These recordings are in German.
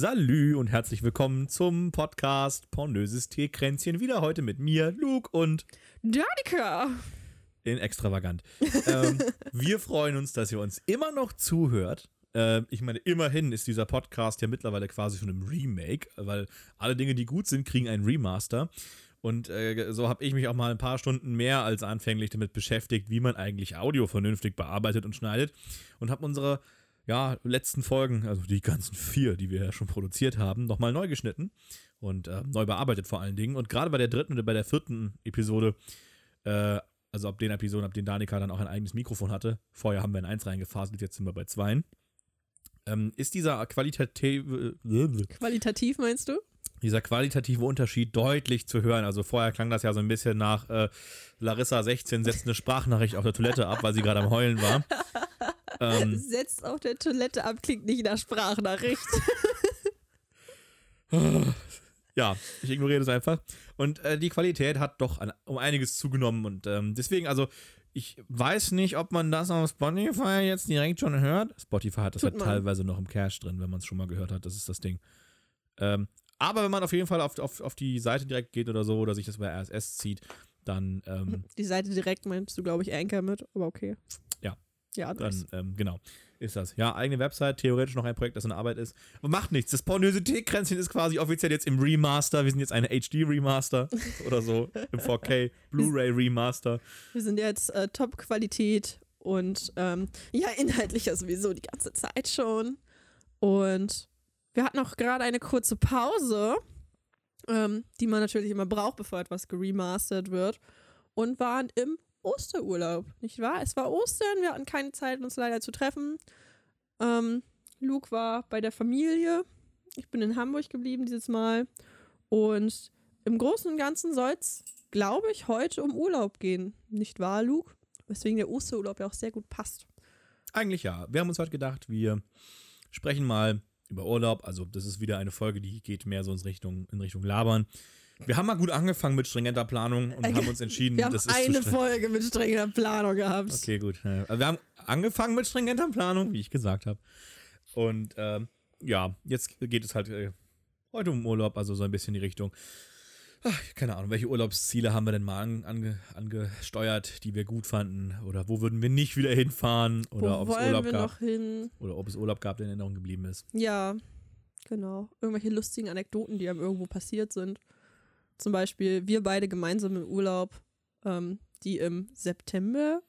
Salü und herzlich willkommen zum Podcast Pornöses Teekränzchen. Wieder heute mit mir, Luke und Danica. in Extravagant. ähm, wir freuen uns, dass ihr uns immer noch zuhört. Äh, ich meine, immerhin ist dieser Podcast ja mittlerweile quasi schon im Remake, weil alle Dinge, die gut sind, kriegen einen Remaster. Und äh, so habe ich mich auch mal ein paar Stunden mehr als anfänglich damit beschäftigt, wie man eigentlich Audio vernünftig bearbeitet und schneidet. Und habe unsere ja, letzten Folgen, also die ganzen vier, die wir ja schon produziert haben, nochmal neu geschnitten und äh, neu bearbeitet vor allen Dingen. Und gerade bei der dritten oder bei der vierten Episode, äh, also ab den Episoden, ab denen Danica dann auch ein eigenes Mikrofon hatte, vorher haben wir in eins reingefaselt, jetzt sind wir bei zweien, ähm, ist dieser qualitative, Qualitativ meinst du? Dieser qualitative Unterschied deutlich zu hören. Also vorher klang das ja so ein bisschen nach äh, Larissa 16 setzt eine Sprachnachricht auf der Toilette ab, weil sie gerade am Heulen war. Ähm, Setzt auf der Toilette ab, klingt nicht nach Sprachnachricht. ja, ich ignoriere das einfach. Und äh, die Qualität hat doch an, um einiges zugenommen. Und ähm, deswegen, also, ich weiß nicht, ob man das auf Spotify jetzt direkt schon hört. Spotify hat das Tut halt man. teilweise noch im Cache drin, wenn man es schon mal gehört hat. Das ist das Ding. Ähm, aber wenn man auf jeden Fall auf, auf, auf die Seite direkt geht oder so, oder sich das bei RSS zieht, dann, ähm, Die Seite direkt meinst du, glaube ich, Anchor mit, aber okay. Ja. Ja, dann ähm, genau, ist das. Ja, eigene Website, theoretisch noch ein Projekt, das in Arbeit ist. Aber macht nichts. Das pornöse Teekränzchen ist quasi offiziell jetzt im Remaster. Wir sind jetzt eine HD-Remaster oder so. Im 4K Blu-ray-Remaster. Wir sind jetzt äh, Top-Qualität und ähm, ja, inhaltlich ja sowieso die ganze Zeit schon. Und wir hatten auch gerade eine kurze Pause, ähm, die man natürlich immer braucht, bevor etwas geremastert wird. Und waren im Osterurlaub, nicht wahr? Es war Ostern, wir hatten keine Zeit, uns leider zu treffen. Ähm, Luke war bei der Familie. Ich bin in Hamburg geblieben dieses Mal. Und im Großen und Ganzen soll es, glaube ich, heute um Urlaub gehen. Nicht wahr, Luke? Weswegen der Osterurlaub ja auch sehr gut passt. Eigentlich ja. Wir haben uns heute gedacht, wir sprechen mal über Urlaub. Also, das ist wieder eine Folge, die geht mehr so in Richtung, in Richtung Labern. Wir haben mal gut angefangen mit stringenter Planung und haben uns entschieden, Wir haben das ist eine. Folge mit strenger Planung gehabt. Okay, gut. Also wir haben angefangen mit stringenter Planung, wie ich gesagt habe. Und ähm, ja, jetzt geht es halt äh, heute um Urlaub, also so ein bisschen die Richtung. Ach, keine Ahnung, welche Urlaubsziele haben wir denn mal an, ange, angesteuert, die wir gut fanden? Oder wo würden wir nicht wieder hinfahren? Oder Wo ob es Urlaub gab? Oder ob es Urlaub gab, der in Erinnerung geblieben ist. Ja, genau. Irgendwelche lustigen Anekdoten, die einem irgendwo passiert sind. Zum Beispiel wir beide gemeinsam im Urlaub, ähm, die im September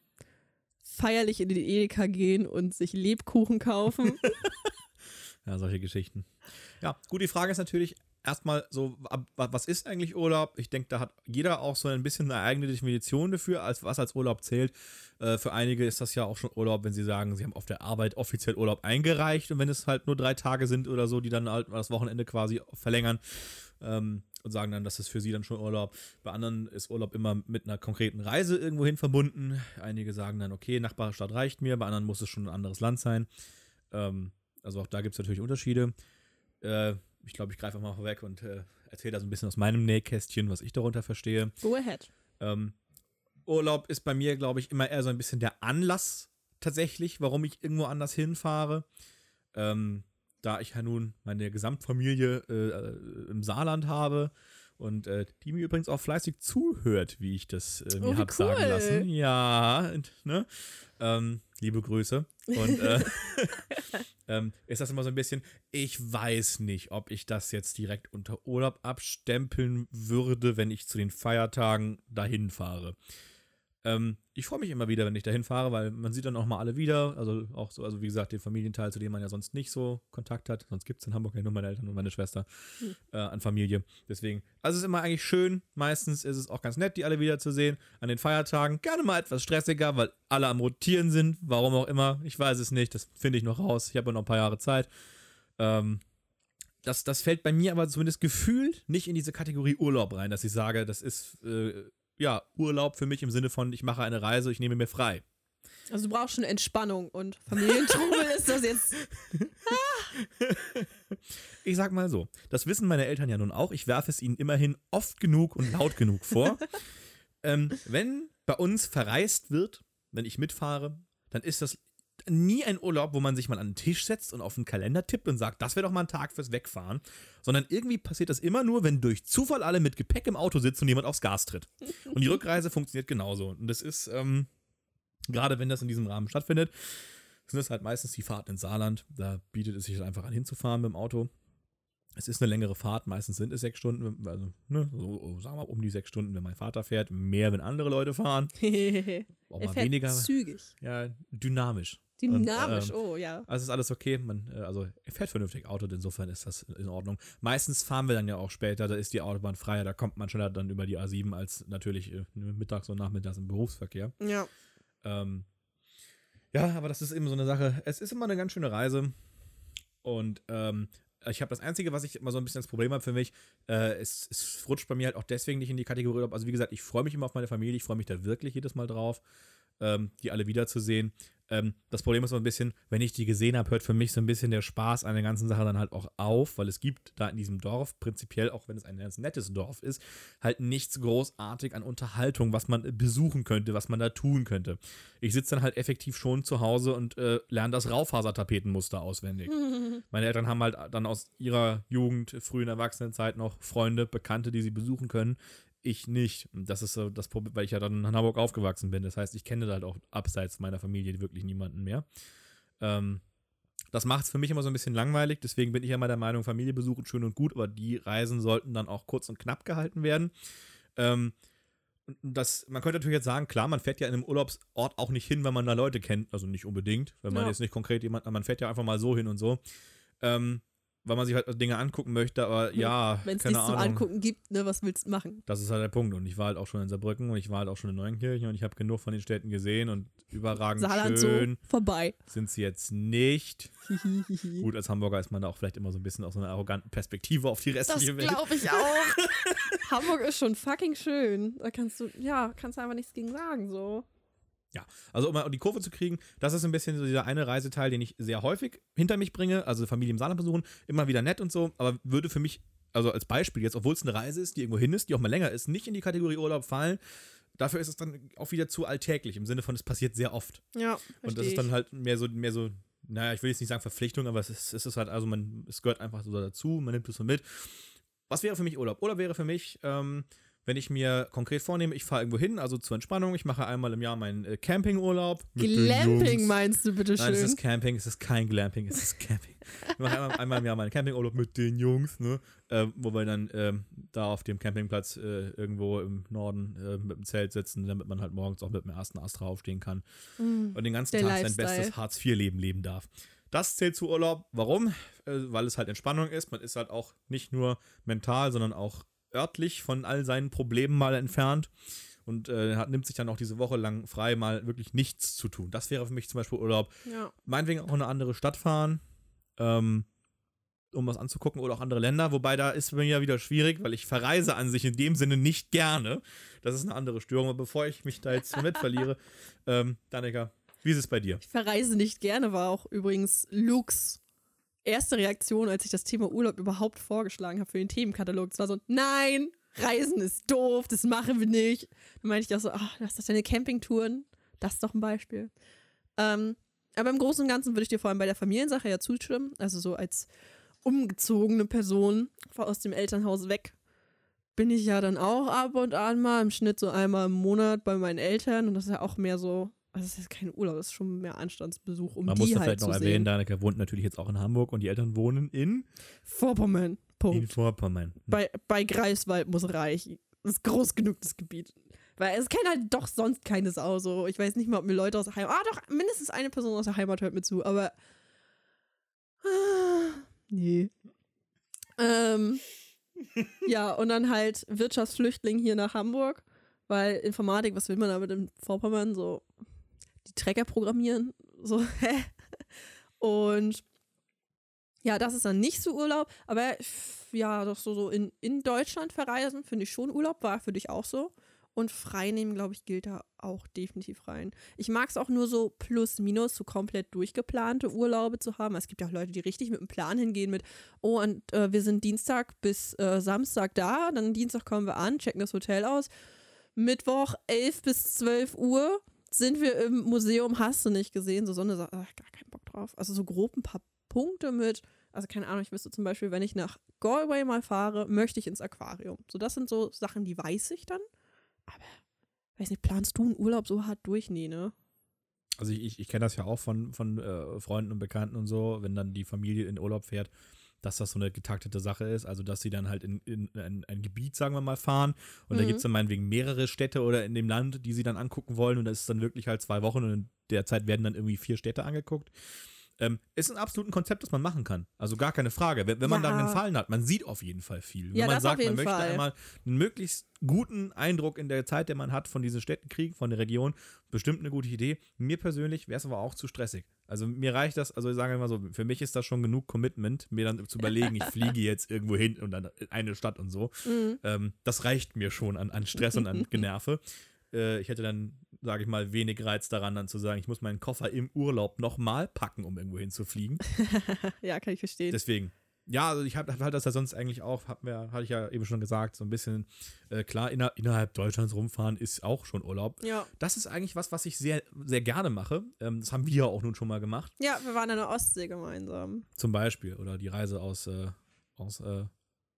feierlich in den Edeka gehen und sich Lebkuchen kaufen. Ja, solche Geschichten. Ja, gut, die Frage ist natürlich erstmal so, was ist eigentlich Urlaub? Ich denke, da hat jeder auch so ein bisschen eine eigene Definition dafür, als was als Urlaub zählt. Äh, für einige ist das ja auch schon Urlaub, wenn sie sagen, sie haben auf der Arbeit offiziell Urlaub eingereicht und wenn es halt nur drei Tage sind oder so, die dann halt das Wochenende quasi verlängern ähm, und sagen dann, das ist für sie dann schon Urlaub. Bei anderen ist Urlaub immer mit einer konkreten Reise irgendwohin verbunden. Einige sagen dann, okay, Nachbarstadt reicht mir, bei anderen muss es schon ein anderes Land sein. Ähm, also auch da gibt es natürlich Unterschiede. Äh, ich glaube, ich greife einfach mal vorweg und äh, erzähle da so ein bisschen aus meinem Nähkästchen, was ich darunter verstehe. Go ahead. Ähm, Urlaub ist bei mir, glaube ich, immer eher so ein bisschen der Anlass tatsächlich, warum ich irgendwo anders hinfahre. Ähm, da ich ja nun meine Gesamtfamilie äh, im Saarland habe und äh, die mir übrigens auch fleißig zuhört, wie ich das äh, mir Oh, hab sagen cool. lassen. Ja, ne? Ähm, liebe Grüße. Und äh, ähm, ist das immer so ein bisschen, ich weiß nicht, ob ich das jetzt direkt unter Urlaub abstempeln würde, wenn ich zu den Feiertagen dahin fahre. Ähm, ich freue mich immer wieder, wenn ich dahin fahre, weil man sieht dann auch mal alle wieder. Also auch so, also wie gesagt, den Familienteil, zu dem man ja sonst nicht so Kontakt hat. Sonst gibt es in Hamburg ja nur meine Eltern und meine Schwester Hm. äh, an Familie. Deswegen, also es ist immer eigentlich schön. Meistens ist es auch ganz nett, die alle wiederzusehen. An den Feiertagen gerne mal etwas stressiger, weil alle am Rotieren sind. Warum auch immer. Ich weiß es nicht. Das finde ich noch raus. Ich habe ja noch ein paar Jahre Zeit. Ähm, das, das fällt bei mir aber zumindest gefühlt nicht in diese Kategorie Urlaub rein, dass ich sage, das ist äh, ja Urlaub für mich im Sinne von, ich mache eine Reise, ich nehme mir frei. Also du brauchst schon Entspannung und Familientrubel ist das jetzt. Ich sag mal so, das wissen meine Eltern ja nun auch. Ich werfe es ihnen immerhin oft genug und laut genug vor. ähm, wenn bei uns verreist wird, wenn ich mitfahre, dann ist das nie ein Urlaub, wo man sich mal an den Tisch setzt und auf den Kalender tippt und sagt, das wäre doch mal ein Tag fürs Wegfahren, sondern irgendwie passiert das immer nur, wenn durch Zufall alle mit Gepäck im Auto sitzen und jemand aufs Gas tritt. Und die Rückreise funktioniert genauso. Und das ist, ähm, gerade wenn das in diesem Rahmen stattfindet, sind das halt meistens die Fahrten ins Saarland. Da bietet es sich halt einfach an, hinzufahren mit dem Auto. Es ist eine längere Fahrt, meistens sind es sechs Stunden, also ne, so, sagen wir mal um die sechs Stunden, wenn mein Vater fährt, mehr, wenn andere Leute fahren. Auch er mal fährt weniger. zügig. Ja, dynamisch. Dynamisch, ähm, oh ja. Also ist alles okay. Man, äh, also er fährt vernünftig Auto, insofern ist das in Ordnung. Meistens fahren wir dann ja auch später, da ist die Autobahn freier, da kommt man schneller dann über die A7 als natürlich äh, mittags und nachmittags im Berufsverkehr. Ja. Ähm, ja, aber das ist eben so eine Sache. Es ist immer eine ganz schöne Reise. Und ähm, ich habe das Einzige, was ich immer so ein bisschen das Problem habe für mich, äh, es, es rutscht bei mir halt auch deswegen nicht in die Kategorie Urlaub. Also wie gesagt, ich freue mich immer auf meine Familie, ich freue mich da wirklich jedes Mal drauf, ähm, die alle wiederzusehen. Ähm, das Problem ist so ein bisschen, wenn ich die gesehen habe, hört für mich so ein bisschen der Spaß an der ganzen Sache dann halt auch auf, weil es gibt da in diesem Dorf, prinzipiell, auch wenn es ein ganz nettes Dorf ist, halt nichts großartig an Unterhaltung, was man besuchen könnte, was man da tun könnte. Ich sitze dann halt effektiv schon zu Hause und äh, lerne das Raufasertapetenmuster auswendig. Meine Eltern haben halt dann aus ihrer Jugend, frühen Erwachsenenzeit noch Freunde, Bekannte, die sie besuchen können. Ich nicht. Und das ist so das Problem, weil ich ja dann in Hamburg aufgewachsen bin. Das heißt, ich kenne da halt auch abseits meiner Familie wirklich niemanden mehr. Ähm, das macht es für mich immer so ein bisschen langweilig. Deswegen bin ich ja mal der Meinung, Familie besuchen schön und gut, aber die Reisen sollten dann auch kurz und knapp gehalten werden. Ähm, das, man könnte natürlich jetzt sagen, klar, man fährt ja in einem Urlaubsort auch nicht hin, wenn man da Leute kennt. Also nicht unbedingt, wenn man Ja. jetzt nicht konkret jemand, man fährt ja einfach mal so hin und so. Ähm, weil man sich halt Dinge angucken möchte, aber ja, Wenn es nichts zum Ahnung. Angucken gibt, ne, was willst du machen? Das ist halt der Punkt. Und ich war halt auch schon in Saarbrücken und ich war halt auch schon in Neunkirchen und ich habe genug von den Städten gesehen und überragend Saarland schön so vorbei. sind sie jetzt nicht. Gut, als Hamburger ist man da auch vielleicht immer so ein bisschen aus so einer arroganten Perspektive auf die Das restliche Welt. glaube ich auch. Hamburg ist schon fucking schön. Da kannst du, ja, kannst du einfach nichts gegen sagen, so. Also um mal die Kurve zu kriegen, das ist ein bisschen so dieser eine Reiseteil, den ich sehr häufig hinter mich bringe, also Familie im Saarland besuchen, immer wieder nett und so, aber würde für mich, also als Beispiel jetzt, obwohl es eine Reise ist, die irgendwo hin ist, die auch mal länger ist, nicht in die Kategorie Urlaub fallen. Dafür ist es dann auch wieder zu alltäglich, im Sinne von, es passiert sehr oft. Ja, Und das ist dann halt mehr so, mehr so, naja, ich will jetzt nicht sagen Verpflichtung, aber es ist, es ist halt, also man, es gehört einfach so dazu, man nimmt es so mit. Was wäre für mich Urlaub? Urlaub wäre für mich, ähm, wenn ich mir konkret vornehme, ich fahre irgendwo hin, also zur Entspannung, ich mache einmal im Jahr meinen äh, Campingurlaub. Glamping meinst du, Nein, es ist Camping, es ist kein Glamping, es ist Camping. Ich mache einmal, einmal im Jahr meinen Campingurlaub mit den Jungs, ne? Äh, wo wir dann ähm, da auf dem Campingplatz äh, irgendwo im Norden äh, mit dem Zelt sitzen, damit man halt morgens auch mit dem ersten Ast draufstehen kann Mm. und den ganzen Tag sein Lifestyle. bestes Hartz-IV-Leben leben darf. Das zählt zu Urlaub. Warum? Äh, weil es halt Entspannung ist. Man ist halt auch nicht nur mental, sondern auch örtlich von all seinen Problemen mal entfernt und äh, hat, nimmt sich dann auch diese Woche lang frei, mal wirklich nichts zu tun. Das wäre für mich zum Beispiel Urlaub. Ja. Meinetwegen auch in eine andere Stadt fahren, ähm, um was anzugucken oder auch andere Länder. Wobei da ist mir ja wieder schwierig, weil ich verreise an sich in dem Sinne nicht gerne. Das ist eine andere Störung. Aber bevor ich mich da jetzt mit verliere, ähm, Danica, wie ist es bei dir? Ich verreise nicht gerne, war auch übrigens Lukes erste Reaktion, als ich das Thema Urlaub überhaupt vorgeschlagen habe für den Themenkatalog. Es war so, nein, Reisen ist doof, das machen wir nicht. Dann meinte ich auch so, ach, das ist deine Campingtouren. Das ist doch ein Beispiel. Ähm, aber im Großen und Ganzen würde ich dir vor allem bei der Familiensache ja zustimmen. Also so als umgezogene Person aus dem Elternhaus weg bin ich ja dann auch ab und an mal im Schnitt so einmal im Monat bei meinen Eltern und das ist ja auch mehr so, also das ist kein Urlaub, das ist schon mehr Anstandsbesuch, um Man die muss da halt vielleicht noch sehen. erwähnen, Danica wohnt natürlich jetzt auch in Hamburg und die Eltern wohnen in, Vorpommern, in Punkt. Vorpommern. Bei, bei Greifswald muss reichen. Das ist groß genug, das Gebiet. Weil es kennt halt doch sonst keine Sau. So. Ich weiß nicht mal, ob mir Leute aus der Heimat. Ah, doch, mindestens eine Person aus der Heimat hört mir zu, aber. Ah, nee. Ähm, ja, und dann halt Wirtschaftsflüchtling hier nach Hamburg, weil Informatik, was will man da mit dem Vorpommern? So, die Trecker programmieren. So, hä? Und ja, das ist dann nicht so Urlaub, aber ja, doch so, so in, in Deutschland verreisen finde ich schon Urlaub, war für dich auch so. Und freinehmen, glaube ich, gilt da auch definitiv rein. Ich mag es auch nur so plus minus, so komplett durchgeplante Urlaube zu haben. Es gibt ja auch Leute, die richtig mit einem Plan hingehen mit, oh, und äh, wir sind Dienstag bis äh, Samstag da, dann Dienstag kommen wir an, checken das Hotel aus. Mittwoch 11 bis 12 Uhr sind wir im Museum, hast du nicht gesehen, so Sonne, ach, gar keinen Bock drauf. Also so grob ein paar Punkte mit, also keine Ahnung, ich wüsste zum Beispiel, wenn ich nach Galway mal fahre, möchte ich ins Aquarium. So, das sind so Sachen, die weiß ich dann. Aber, weiß nicht, planst du einen Urlaub so hart durch? Nee, ne? Also ich, ich, kenne das ja auch von, von äh, Freunden und Bekannten und so, wenn dann die Familie in Urlaub fährt, dass das so eine getaktete Sache ist. Also dass sie dann halt in, in, in ein Gebiet, sagen wir mal, fahren und Mhm. da gibt es dann meinetwegen mehrere Städte oder in dem Land, die sie dann angucken wollen und das ist dann wirklich halt zwei Wochen und in der Zeit werden dann irgendwie vier Städte angeguckt. Ähm, ist ein absolutes Konzept, das man machen kann. Also gar keine Frage. Wenn, wenn man Ja. dann einen Gefallen hat, man sieht auf jeden Fall viel. Wenn Ja, man sagt, man möchte Fall. einmal einen möglichst guten Eindruck in der Zeit, der man hat, von diesen Städten kriegen, von der Region, bestimmt eine gute Idee. Mir persönlich wäre es aber auch zu stressig. Also mir reicht das, also ich sage mal so, für mich ist das schon genug Commitment, mir dann zu überlegen, ich fliege jetzt irgendwo hin und dann in eine Stadt und so. Mhm. Ähm, das reicht mir schon an, an Stress und an Generve. Äh, ich hätte dann, sage ich mal, wenig Reiz daran, dann zu sagen, ich muss meinen Koffer im Urlaub nochmal packen, um irgendwo hinzufliegen. ja, kann ich verstehen. Deswegen. Ja, also ich habe hab halt das ja sonst eigentlich auch, hab mir, hatte ich ja eben schon gesagt, so ein bisschen, äh, klar, inner, innerhalb Deutschlands rumfahren ist auch schon Urlaub. ja. Das ist eigentlich was, was ich sehr, sehr gerne mache. Ähm, das haben wir ja auch nun schon mal gemacht, ja, wir waren an der Ostsee gemeinsam. zum Beispiel. Oder die Reise aus, äh, aus äh,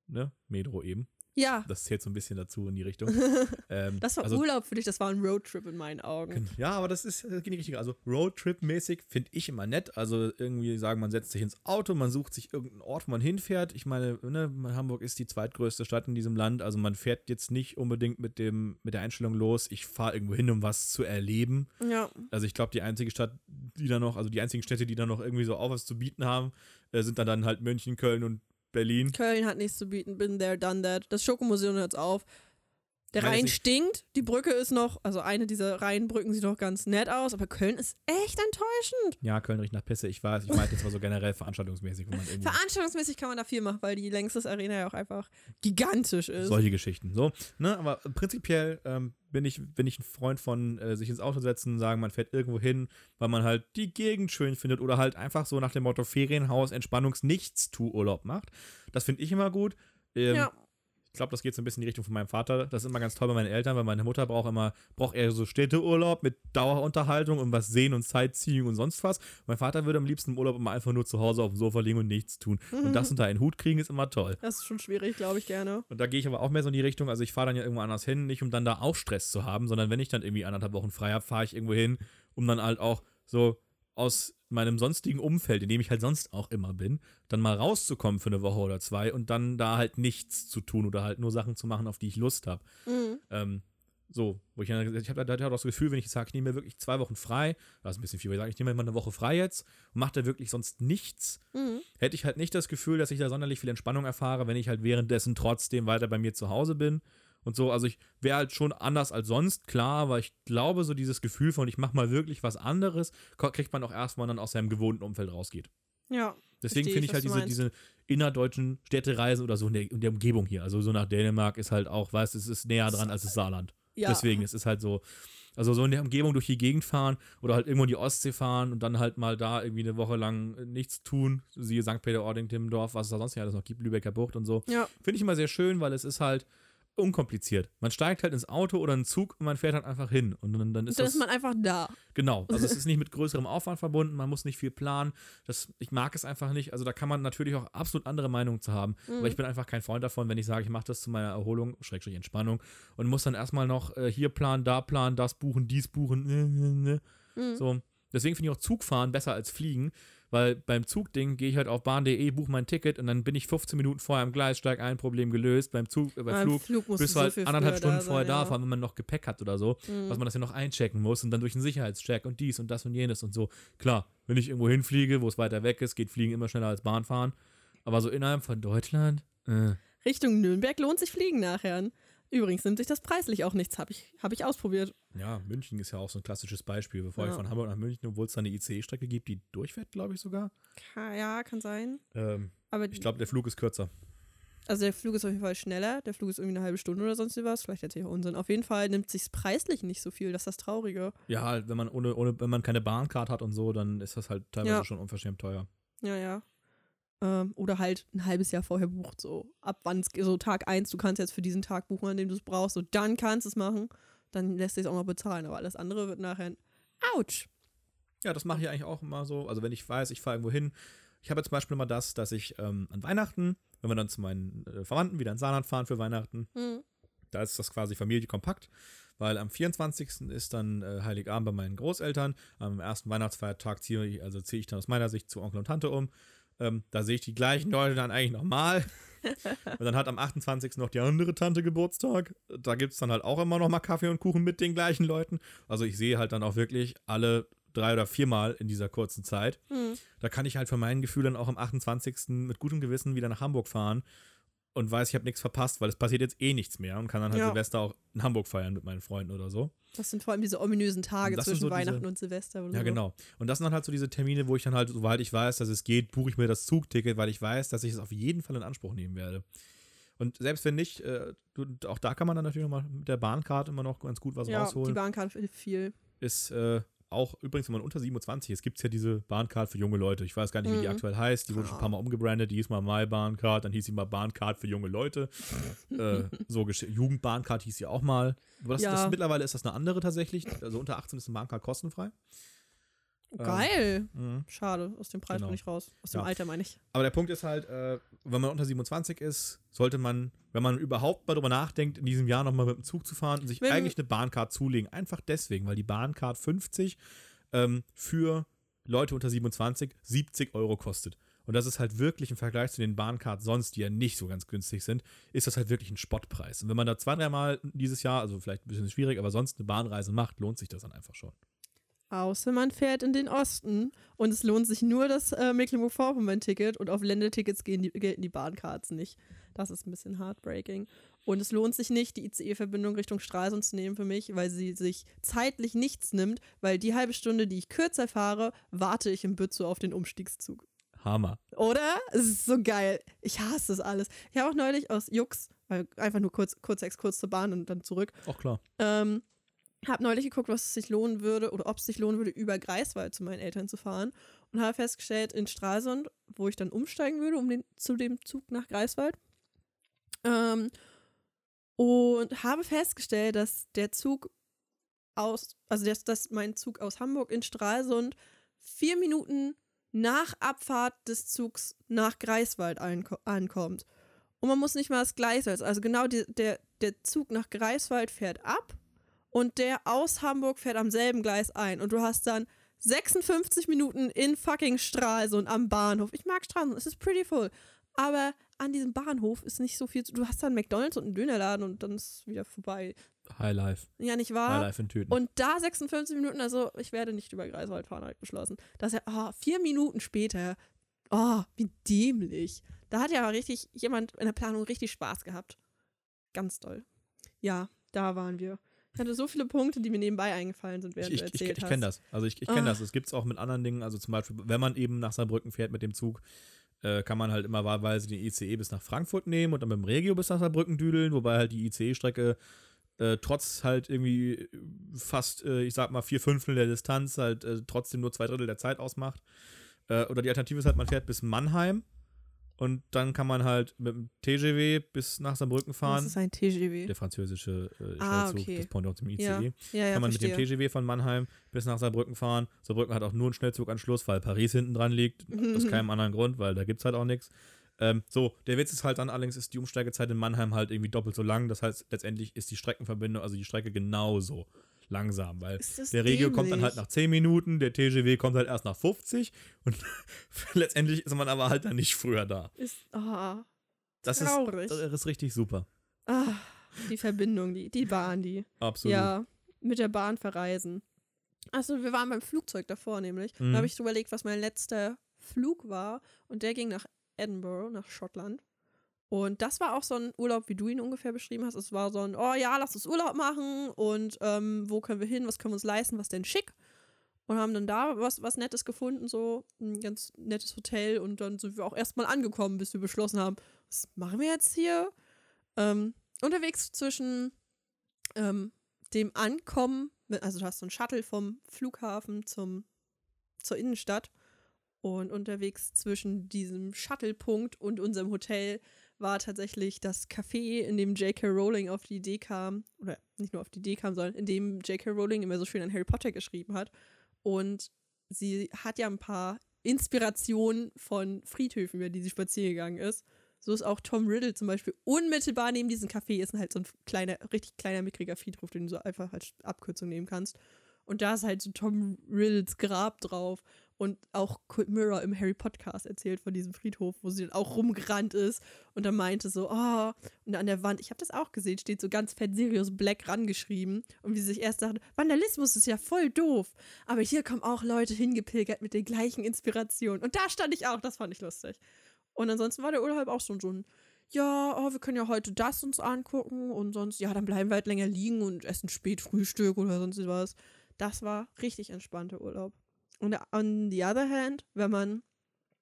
ne, Metro eben. Ja, Das zählt so ein bisschen dazu in die Richtung. ähm, das war also, Urlaub für dich, das war ein Roadtrip in meinen Augen. Ja, aber das ist das geht nicht richtig. Also Roadtrip-mäßig finde ich immer nett. Also irgendwie sagen, man setzt sich ins Auto, man sucht sich irgendeinen Ort, wo man hinfährt. Ich meine, ne, Hamburg ist die zweitgrößte Stadt in diesem Land. Also man fährt jetzt nicht unbedingt mit dem mit der Einstellung los, ich fahre irgendwo hin, um was zu erleben. Ja, Also ich glaube, die einzige Stadt, die da noch, also die einzigen Städte, die da noch irgendwie so auch was zu bieten haben, äh, sind dann, dann halt München, Köln und Berlin. Köln hat nichts zu bieten, bin there, done that. Das Schokomuseum hört's auf. Der Rhein stinkt, die Brücke ist noch, also eine dieser Rheinbrücken sieht doch ganz nett aus, aber Köln ist echt enttäuschend. Ja, Köln riecht nach Pisse. Ich weiß, ich meinte jetzt mal so generell veranstaltungsmäßig, wo man irgendwie Veranstaltungsmäßig kann man da viel machen, weil die längste Arena ja auch einfach gigantisch ist. Solche Geschichten. So, ne, aber prinzipiell ähm, bin, ich, bin ich ein Freund von äh, sich ins Auto setzen, sagen, man fährt irgendwo hin, weil man halt die Gegend schön findet oder halt einfach so nach dem Motto Ferienhaus, Entspannungs, Nichts-Tu-Urlaub macht. Das finde ich immer gut. Ähm, ja, Ich glaube, das geht so ein bisschen in die Richtung von meinem Vater. Das ist immer ganz toll bei meinen Eltern, weil meine Mutter braucht immer, braucht eher so Städteurlaub mit Dauerunterhaltung und was sehen und Sightseeing und sonst was. Mein Vater würde am liebsten im Urlaub immer einfach nur zu Hause auf dem Sofa liegen und nichts tun. Und das unter einen Hut kriegen ist immer toll. das ist schon schwierig, glaube ich gerne. Und da gehe ich aber auch mehr so in die Richtung, also ich fahre dann ja irgendwo anders hin, nicht um dann da auch Stress zu haben, sondern wenn ich dann irgendwie anderthalb Wochen frei habe, fahre ich irgendwo hin, um dann halt auch so aus meinem sonstigen Umfeld, in dem ich halt sonst auch immer bin, dann mal rauszukommen für eine Woche oder zwei und dann da halt nichts zu tun oder halt nur Sachen zu machen, auf die ich Lust habe. Mhm. Ähm, so, wo ich, dann- ich habe da halt auch das Gefühl, wenn ich sage, ich nehme mir wirklich zwei Wochen frei, das ist ein bisschen viel, aber ich sage, ich nehme mir mal eine Woche frei jetzt und mache da wirklich sonst nichts, Mhm. hätte ich halt nicht das Gefühl, dass ich da sonderlich viel Entspannung erfahre, wenn ich halt währenddessen trotzdem weiter bei mir zu Hause bin und so. Also ich wäre halt schon anders als sonst, klar, aber ich glaube, so dieses Gefühl von, ich mache mal wirklich was anderes, kriegt man auch erst, wenn man dann aus seinem gewohnten Umfeld rausgeht. Ja. Deswegen finde ich, halt diese, diese innerdeutschen Städtereisen oder so in der, in der Umgebung hier, also so nach Dänemark ist halt auch, weißt du, es ist näher dran als das Saarland. Ja. Deswegen, es ist halt so, also so in der Umgebung durch die Gegend fahren oder halt irgendwo in die Ostsee fahren und dann halt mal da irgendwie eine Woche lang nichts tun, siehe St. Peter-Ording, Timmendorf, was es da sonst nicht alles noch gibt, Lübecker Bucht und so. Ja. Finde ich immer sehr schön, weil es ist halt unkompliziert. Man steigt halt ins Auto oder einen Zug und man fährt halt einfach hin und dann, dann ist Dann das ist man einfach da. Genau, also es ist nicht mit größerem Aufwand verbunden, man muss nicht viel planen. Das, ich mag es einfach nicht. Also da kann man natürlich auch absolut andere Meinungen zu haben. Aber ich bin einfach kein Freund davon, wenn ich sage, ich mache das zu meiner Erholung, Schrägstrich Entspannung und muss dann erstmal noch äh, hier planen, da planen, das buchen, dies buchen. Ne, ne, ne. Mhm. So. Deswegen finde ich auch Zugfahren besser als Fliegen, weil beim Zugding gehe ich halt auf bahn.de, buche mein Ticket und dann bin ich 15 Minuten vorher am Gleis, steig ein, Problem gelöst. Beim Zug, äh, beim Beim Flug musst bist du halt so anderthalb Stunden da vorher sein, da, ja. vor allem wenn man noch Gepäck hat oder so, Mhm. was man das ja noch einchecken muss und dann durch den Sicherheitscheck und dies und das und jenes und so. Klar, wenn ich irgendwo hinfliege, wo es weiter weg ist, geht Fliegen immer schneller als Bahnfahren. Aber so innerhalb von Deutschland, äh, Richtung Nürnberg lohnt sich Fliegen nachher. Übrigens nimmt sich das preislich auch nichts, habe ich, hab ich ausprobiert. ja, München ist ja auch so ein klassisches Beispiel. Bevor ich Ja. von Hamburg nach München, obwohl es da eine ICE-Strecke gibt, die durchfährt, glaube ich sogar. Ja, kann sein. Ähm, Aber ich glaube, der Flug ist kürzer. also der Flug ist auf jeden Fall schneller. Der Flug ist irgendwie eine halbe Stunde oder sonst was. Vielleicht erzähle ich auch Unsinn. Auf jeden Fall nimmt sich preislich nicht so viel. Das ist das Traurige. Ja, halt, wenn man ohne, ohne, wenn man keine Bahncard hat und so, dann ist das halt teilweise Ja. schon unverschämt teuer. Ja, ja. Ähm, oder halt ein halbes Jahr vorher bucht, so ab wann es so Tag 1, du kannst jetzt für diesen Tag buchen, an dem du es brauchst, so dann kannst du es machen. dann lässt sich auch mal bezahlen. Aber alles andere wird nachher Autsch. Ja, das mache ich eigentlich auch immer so. Also wenn ich weiß, ich fahre irgendwo hin. Ich habe zum Beispiel immer das, dass ich ähm, an Weihnachten, wenn wir dann zu meinen äh, Verwandten wieder in Saarland fahren für Weihnachten, Hm. da ist das quasi Familie kompakt, weil am 24. ist dann äh, Heiligabend bei meinen Großeltern. Am ersten Weihnachtsfeiertag ziehe ich, also ziehe ich dann aus meiner Sicht zu Onkel und Tante um. Ähm, da sehe ich die gleichen Leute dann eigentlich nochmal. und dann hat am 28. noch die andere Tante Geburtstag. Da gibt es dann halt auch immer noch mal Kaffee und Kuchen mit den gleichen Leuten. Also ich sehe halt dann auch wirklich alle drei oder viermal in dieser kurzen Zeit. Hm. Da kann ich halt von meinen Gefühlen auch am 28. mit gutem Gewissen wieder nach Hamburg fahren und weiß, ich habe nichts verpasst, weil es passiert jetzt eh nichts mehr und kann dann halt Ja. Silvester auch in Hamburg feiern mit meinen Freunden oder so. Das sind vor allem diese ominösen Tage zwischen so diese- Weihnachten und Silvester. Oder Ja, so. genau. Und das sind dann halt so diese Termine, wo ich dann halt, soweit ich weiß, dass es geht, buche ich mir das Zugticket, weil ich weiß, dass ich es auf jeden Fall in Anspruch nehmen werde. Und selbst wenn nicht, äh, auch da kann man dann natürlich nochmal mit der Bahnkarte immer noch ganz gut was Ja, die rausholen. Bahnkarte hilft viel. ist äh, auch übrigens, wenn man unter 27 ist, gibt es ja diese Bahncard für junge Leute. Ich weiß gar nicht, wie die Mhm. aktuell heißt. Die wurde schon ein paar Mal umgebrandet. Die hieß mal My Bahncard, dann hieß sie mal Bahncard für junge Leute. äh, so Jugendbahncard hieß sie auch mal. Aber das, Ja. das, mittlerweile ist das eine andere tatsächlich. Also unter 18 ist eine Bahncard kostenfrei. Geil. Mhm. Schade, aus dem Preis Genau. bin ich raus. Aus dem Ja. Alter meine ich. Aber der Punkt ist halt, äh, wenn man unter 27 ist, sollte man, wenn man überhaupt mal drüber nachdenkt, in diesem Jahr nochmal mit dem Zug zu fahren, sich Wenn- eigentlich eine Bahncard zulegen. Einfach deswegen, weil die Bahncard 50 ähm, für Leute unter 27 70 Euro kostet. Und das ist halt wirklich im Vergleich zu den Bahncards sonst, die ja nicht so ganz günstig sind, ist das halt wirklich ein Spottpreis. Und wenn man da zwei, dreimal dieses Jahr, also vielleicht ein bisschen schwierig, aber sonst eine Bahnreise macht, lohnt sich das dann einfach schon. Außer man fährt in den Osten und es lohnt sich nur das äh, Mecklenburg-Vorpommern-Ticket und auf Ländetickets gehen die, gelten die Bahncards nicht. Das ist ein bisschen heartbreaking. Und es lohnt sich nicht, die ICE-Verbindung Richtung Stralsund zu nehmen für mich, weil sie sich zeitlich nichts nimmt, weil die halbe Stunde, die ich kürzer fahre, warte ich im Bützow auf den Umstiegszug. Hammer. Oder? Es ist so geil. Ich hasse das alles. Ich habe auch neulich aus Jux, äh, einfach nur kurz, kurz Exkurs zur Bahn und dann zurück, Auch klar. ähm, habe neulich geguckt, was es sich lohnen würde oder ob es sich lohnen würde, über Greifswald zu meinen Eltern zu fahren und habe festgestellt, in Stralsund, wo ich dann umsteigen würde, um den, zu dem Zug nach Greifswald. Ähm, und habe festgestellt, dass der Zug aus, also dass, dass mein Zug aus Hamburg in Stralsund vier Minuten nach Abfahrt des Zugs nach Greifswald anko ankommt. Und man muss nicht mal das Gleis, also genau die, der, der Zug nach Greifswald fährt ab und der aus Hamburg fährt am selben Gleis ein. Und du hast dann 56 Minuten in fucking Stralsund am Bahnhof. Ich mag Stralsund, es ist pretty full. Aber an diesem Bahnhof ist nicht so viel. zu- Du hast da einen McDonalds und einen Dönerladen und dann ist wieder vorbei. High Life. Ja, nicht High wahr? Life in Tüten. Und da 56 Minuten, also ich werde nicht über Greifswald fahren, halt beschlossen. Das ist ja, oh, vier Minuten später. Oh, wie dämlich. Da hat ja richtig jemand in der Planung richtig Spaß gehabt. Ganz toll. Ja, da waren wir. Ich hatte so viele Punkte, die mir nebenbei eingefallen sind, während ich, du ich, erzählt ich hast. kenne das. Also ich, ich kenne Ah. das. Es gibt es auch mit anderen Dingen. Also zum Beispiel, wenn man eben nach Saarbrücken fährt mit dem Zug, äh, kann man halt immer wahlweise den ICE bis nach Frankfurt nehmen und dann mit dem Regio bis nach Saarbrücken düdeln, wobei halt die ICE-Strecke äh, trotz halt irgendwie fast, äh, ich sag mal, vier Fünftel der Distanz halt äh, trotzdem nur zwei Drittel der Zeit ausmacht. Äh, oder die Alternative ist halt, man fährt bis Mannheim und dann kann man halt mit dem TGW bis nach Saarbrücken Das fahren. ist ein TGW. Der französische äh, Ah, Schnellzug, okay. das Pendant zum ICE Ja, ja, ja, kann man mit dem verstehe. TGW von Mannheim bis nach Saarbrücken fahren. Saarbrücken hat auch nur einen Schnellzuganschluss, weil Paris hinten dran liegt. Aus keinem anderen Grund, weil da gibt es halt auch nichts. Ähm, so, der Witz ist halt dann allerdings, ist die Umsteigezeit in Mannheim halt irgendwie doppelt so lang. Das heißt, letztendlich ist die Streckenverbindung, also die Strecke genauso langsam, weil der Regio kommt dann halt nach 10 Minuten, der TGW kommt halt erst nach 50 und letztendlich ist man aber halt dann nicht früher da. Ist, ah, Das traurig. ist, das ist richtig super. ah, die Verbindung, die, die Bahn, die. Absolut. Ja, mit der Bahn verreisen. Achso, wir waren beim Flugzeug davor nämlich. Mhm. Da habe ich so überlegt, was mein letzter Flug war. Und der ging nach Edinburgh, nach Schottland. Und das war auch so ein Urlaub, wie du ihn ungefähr beschrieben hast. Es war so ein, oh ja, lass uns Urlaub machen und ähm, wo können wir hin, was können wir uns leisten, was denn schick. Und haben dann da was, was Nettes gefunden, so ein ganz nettes Hotel. Und dann sind wir auch erstmal angekommen, bis wir beschlossen haben, was machen wir jetzt hier? Ähm, unterwegs zwischen ähm, dem Ankommen, also du hast so einen Shuttle vom Flughafen zum, zur Innenstadt und unterwegs zwischen diesem Shuttlepunkt und unserem Hotel war tatsächlich das Café, in dem J.K. Rowling auf die Idee kam, oder nicht nur auf die Idee kam, sondern in dem J.K. Rowling immer so schön an Harry Potter geschrieben hat. Und sie hat ja ein paar Inspirationen von Friedhöfen, über die sie spazieren gegangen ist. So ist auch Tom Riddle zum Beispiel unmittelbar neben diesem Café ist halt so ein kleiner, richtig kleiner, mickriger Friedhof, den du so einfach als Abkürzung nehmen kannst. Und da ist halt so Tom Riddles Grab drauf. Und auch Mirror im Harry Podcast erzählt von diesem Friedhof, wo sie dann auch rumgerannt ist und dann meinte so, oh, und an der Wand, ich habe das auch gesehen, steht so ganz fett Sirius Black rangeschrieben. Und wie sie sich erst dachte, Vandalismus ist ja voll doof. Aber hier kommen auch Leute hingepilgert mit den gleichen Inspirationen. Und da stand ich auch, das fand ich lustig. Und ansonsten war der Urlaub auch so, so ein, ja, oh, wir können ja heute das uns angucken und sonst, ja, dann bleiben wir halt länger liegen und essen spät Frühstück oder sonst was. Das war richtig entspannter Urlaub. Und on the other hand, wenn man,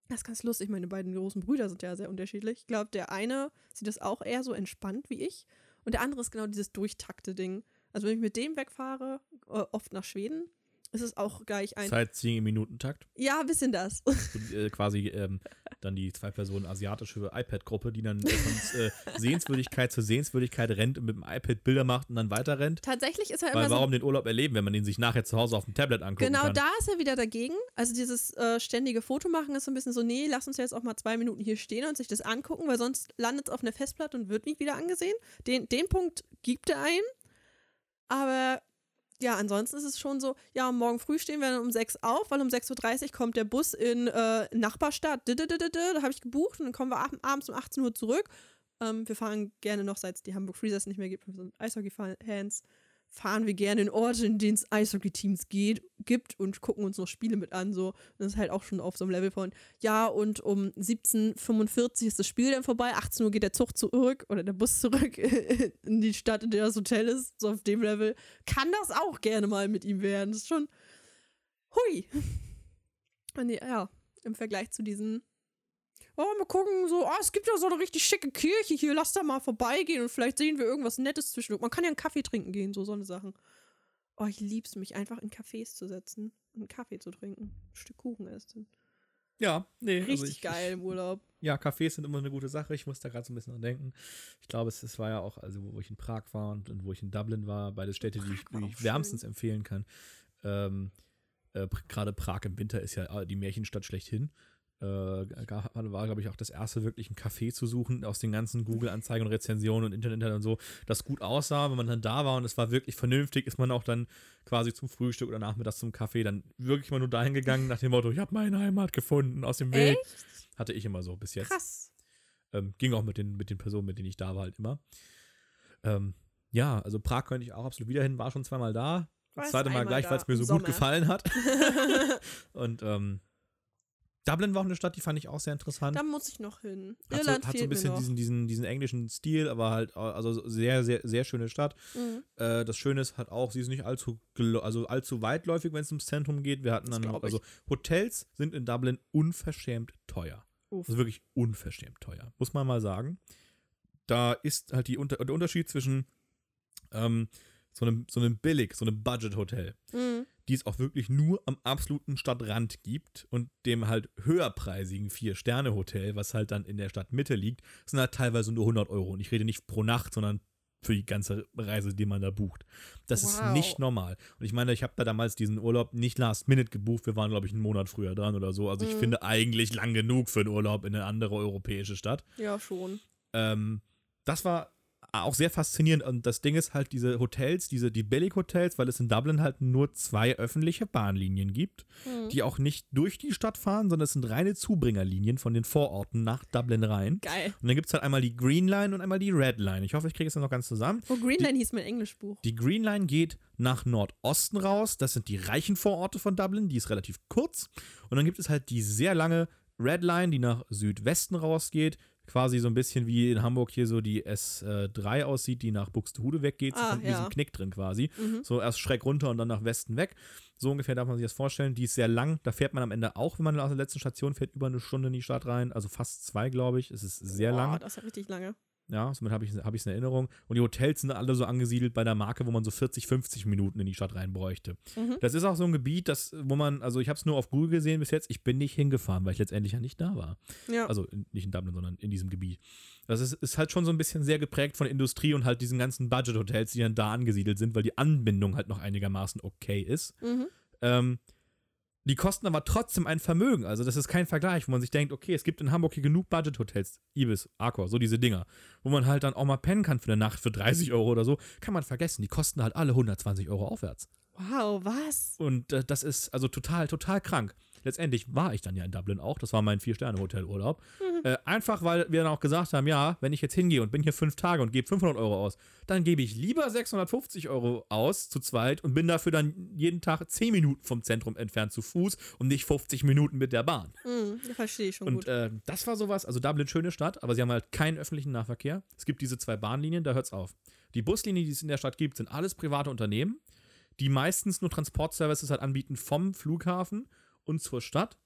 das ist ganz lustig, meine beiden großen Brüder sind ja sehr unterschiedlich. Ich glaube, der eine sieht das auch eher so entspannt wie ich und der andere ist genau dieses durchtakte Ding. Also wenn ich mit dem wegfahre, äh, oft nach Schweden, ist es auch gleich ein. Sightseeing im Minutentakt. Ja, ein bisschen das. Äh, quasi ähm, dann die zwei Personen asiatische iPad-Gruppe, die dann von äh, Sehenswürdigkeit zu Sehenswürdigkeit rennt und mit dem iPad Bilder macht und dann weiter rennt. Tatsächlich ist er Weil immer warum so. den Urlaub erleben, wenn man den sich nachher zu Hause auf dem Tablet angucken Genau kann? da ist er wieder dagegen. Also dieses äh, ständige Fotomachen ist so ein bisschen so, nee, lass uns jetzt auch mal zwei Minuten hier stehen und sich das angucken, weil sonst landet es auf einer Festplatte und wird nicht wieder angesehen. Den, den Punkt gibt er ein. Aber ja, ansonsten ist es schon so, ja, morgen früh stehen wir dann um 6 auf, weil um 6.30 Uhr kommt der Bus in äh, Nachbarstadt. Da habe ich gebucht und dann kommen wir ab, abends um 18 Uhr zurück. Ähm, wir fahren gerne noch, seit es die Hamburg Freezers nicht mehr gibt, wir sind Eishockey-Fans, fahren wir gerne in Orte, in denen es Eishockey-Teams gibt und gucken uns noch Spiele mit an. So. Und das ist halt auch schon auf so einem Level von, ja, und um 17.45 Uhr ist das Spiel dann vorbei, 18 Uhr geht der Zug zurück oder der Bus zurück in die Stadt, in der das Hotel ist, so auf dem Level. Kann das auch gerne mal mit ihm werden. Das ist schon, hui. Und ja, im Vergleich zu diesen oh, mal gucken, so, oh, es gibt ja so eine richtig schicke Kirche hier, lass da mal vorbeigehen und vielleicht sehen wir irgendwas Nettes zwischendurch. Man kann ja einen Kaffee trinken gehen, so, so eine Sachen. Oh, ich lieb's mich, einfach in Cafés zu setzen und einen Kaffee zu trinken, ein Stück Kuchen essen. Ja, nee. Richtig also ich, geil im Urlaub. Ja, Cafés sind immer eine gute Sache. Ich muss da gerade so ein bisschen dran denken. Ich glaube, es, es war ja auch, also wo ich in Prag war und, und wo ich in Dublin war, beide Städte, die ich, die ich wärmstens empfehlen kann. Ähm, äh, gerade Prag im Winter ist ja die Märchenstadt schlechthin. Äh, war, glaube ich, auch das erste wirklich ein Café zu suchen aus den ganzen Google-Anzeigen und Rezensionen und Internet und so, das gut aussah. Wenn man dann da war und es war wirklich vernünftig, ist man auch dann quasi zum Frühstück oder nachmittags zum Kaffee dann wirklich mal nur dahin gegangen nach dem Motto, ich habe meine Heimat gefunden aus dem Weg. Echt? Hatte ich immer so bis jetzt. Krass. Ähm, ging auch mit den, mit den Personen, mit denen ich da war, halt immer. Ähm, ja, also Prag könnte ich auch absolut wieder hin, war schon zweimal da. Das zweite Mal gleich, weil es mir so gut Sommer. gefallen hat. Und ähm, Dublin war auch eine Stadt, die fand ich auch sehr interessant. Da muss ich noch hin. Hat so, Irland hat so ein bisschen noch. diesen, diesen, diesen englischen Stil, aber halt, also sehr, sehr, sehr schöne Stadt. Mhm. Äh, das Schöne ist halt auch, sie ist nicht allzu, also allzu weitläufig, wenn es ums Zentrum geht. Wir hatten dann, ich. also Hotels sind in Dublin unverschämt teuer. Uff. Also wirklich unverschämt teuer, muss man mal sagen. Da ist halt die, der Unterschied zwischen ähm, so einem, so einem Billig, so einem Budget-Hotel, Mhm. die es auch wirklich nur am absoluten Stadtrand gibt und dem halt höherpreisigen Vier-Sterne-Hotel, was halt dann in der Stadtmitte liegt, sind halt teilweise nur 100 Euro. Und ich rede nicht pro Nacht, sondern für die ganze Reise, die man da bucht. Das ist Wow. nicht normal. Und ich meine, ich habe da damals diesen Urlaub nicht last minute gebucht. Wir waren, glaube ich, einen Monat früher dran oder so. Also ich Mhm. finde eigentlich lang genug für einen Urlaub in eine andere europäische Stadt. Ja, schon. Ähm, das war auch sehr faszinierend. Und das Ding ist halt, diese Hotels, diese, die Billig-Hotels, weil es in Dublin halt nur zwei öffentliche Bahnlinien gibt, Mhm. die auch nicht durch die Stadt fahren, sondern es sind reine Zubringerlinien von den Vororten nach Dublin rein. Geil. Und dann gibt es halt einmal die Green Line und einmal die Red Line. Ich hoffe, ich kriege es dann noch ganz zusammen. Oh, Greenland hieß mein Englischbuch. Die Green Line geht nach Nordosten raus. Das sind die reichen Vororte von Dublin. Die ist relativ kurz. Und dann gibt es halt die sehr lange Red Line, die nach Südwesten rausgeht. Quasi so ein bisschen wie in Hamburg hier so die S3 aussieht, die nach Buxtehude weggeht. So Ah, diesem ja. Knick drin quasi. Mhm. So erst schräg runter und dann nach Westen weg. So ungefähr darf man sich das vorstellen. Die ist sehr lang. Da fährt man am Ende auch, wenn man aus der letzten Station fährt, über eine Stunde in die Stadt rein. Also fast zwei, glaube ich. Es ist sehr Boah, lang. Das ist ja richtig lange. Ja, somit habe ich es hab in Erinnerung. Und die Hotels sind alle so angesiedelt bei der Marke, wo man so 40, 50 Minuten in die Stadt rein bräuchte. Mhm. Das ist auch so ein Gebiet, das, wo man, also ich habe es nur auf Google gesehen bis jetzt. Ich bin nicht hingefahren, weil ich letztendlich ja nicht da war. Ja. Also in, nicht in Dublin, sondern in diesem Gebiet. Das ist, ist halt schon so ein bisschen sehr geprägt von Industrie und halt diesen ganzen Budget-Hotels, die dann da angesiedelt sind, weil die Anbindung halt noch einigermaßen okay ist. mhm. Ähm, die kosten aber trotzdem ein Vermögen. Also, das ist kein Vergleich, wo man sich denkt, okay, es gibt in Hamburg hier genug Budget-Hotels, Ibis, Accor, so diese Dinger, wo man halt dann auch mal pennen kann für eine Nacht für 30 Euro oder so. Kann man vergessen. Die kosten halt alle 120 Euro aufwärts. Wow, was? Und äh, das ist also total, total krank. Letztendlich war ich dann ja in Dublin auch. Das war mein Vier-Sterne-Hotelurlaub. Äh, einfach, weil wir dann auch gesagt haben, ja, wenn ich jetzt hingehe und bin hier fünf Tage und gebe 500 Euro aus, dann gebe ich lieber 650 Euro aus zu zweit und bin dafür dann jeden Tag 10 Minuten vom Zentrum entfernt zu Fuß und nicht 50 Minuten mit der Bahn. Mhm, verstehe ich schon Und gut. äh, das war sowas, also Dublin, schöne Stadt, aber sie haben halt keinen öffentlichen Nahverkehr. Es gibt diese zwei Bahnlinien, da hört's auf. Die Buslinien, die es in der Stadt gibt, sind alles private Unternehmen, die meistens nur Transportservices halt anbieten vom Flughafen und zur Stadt.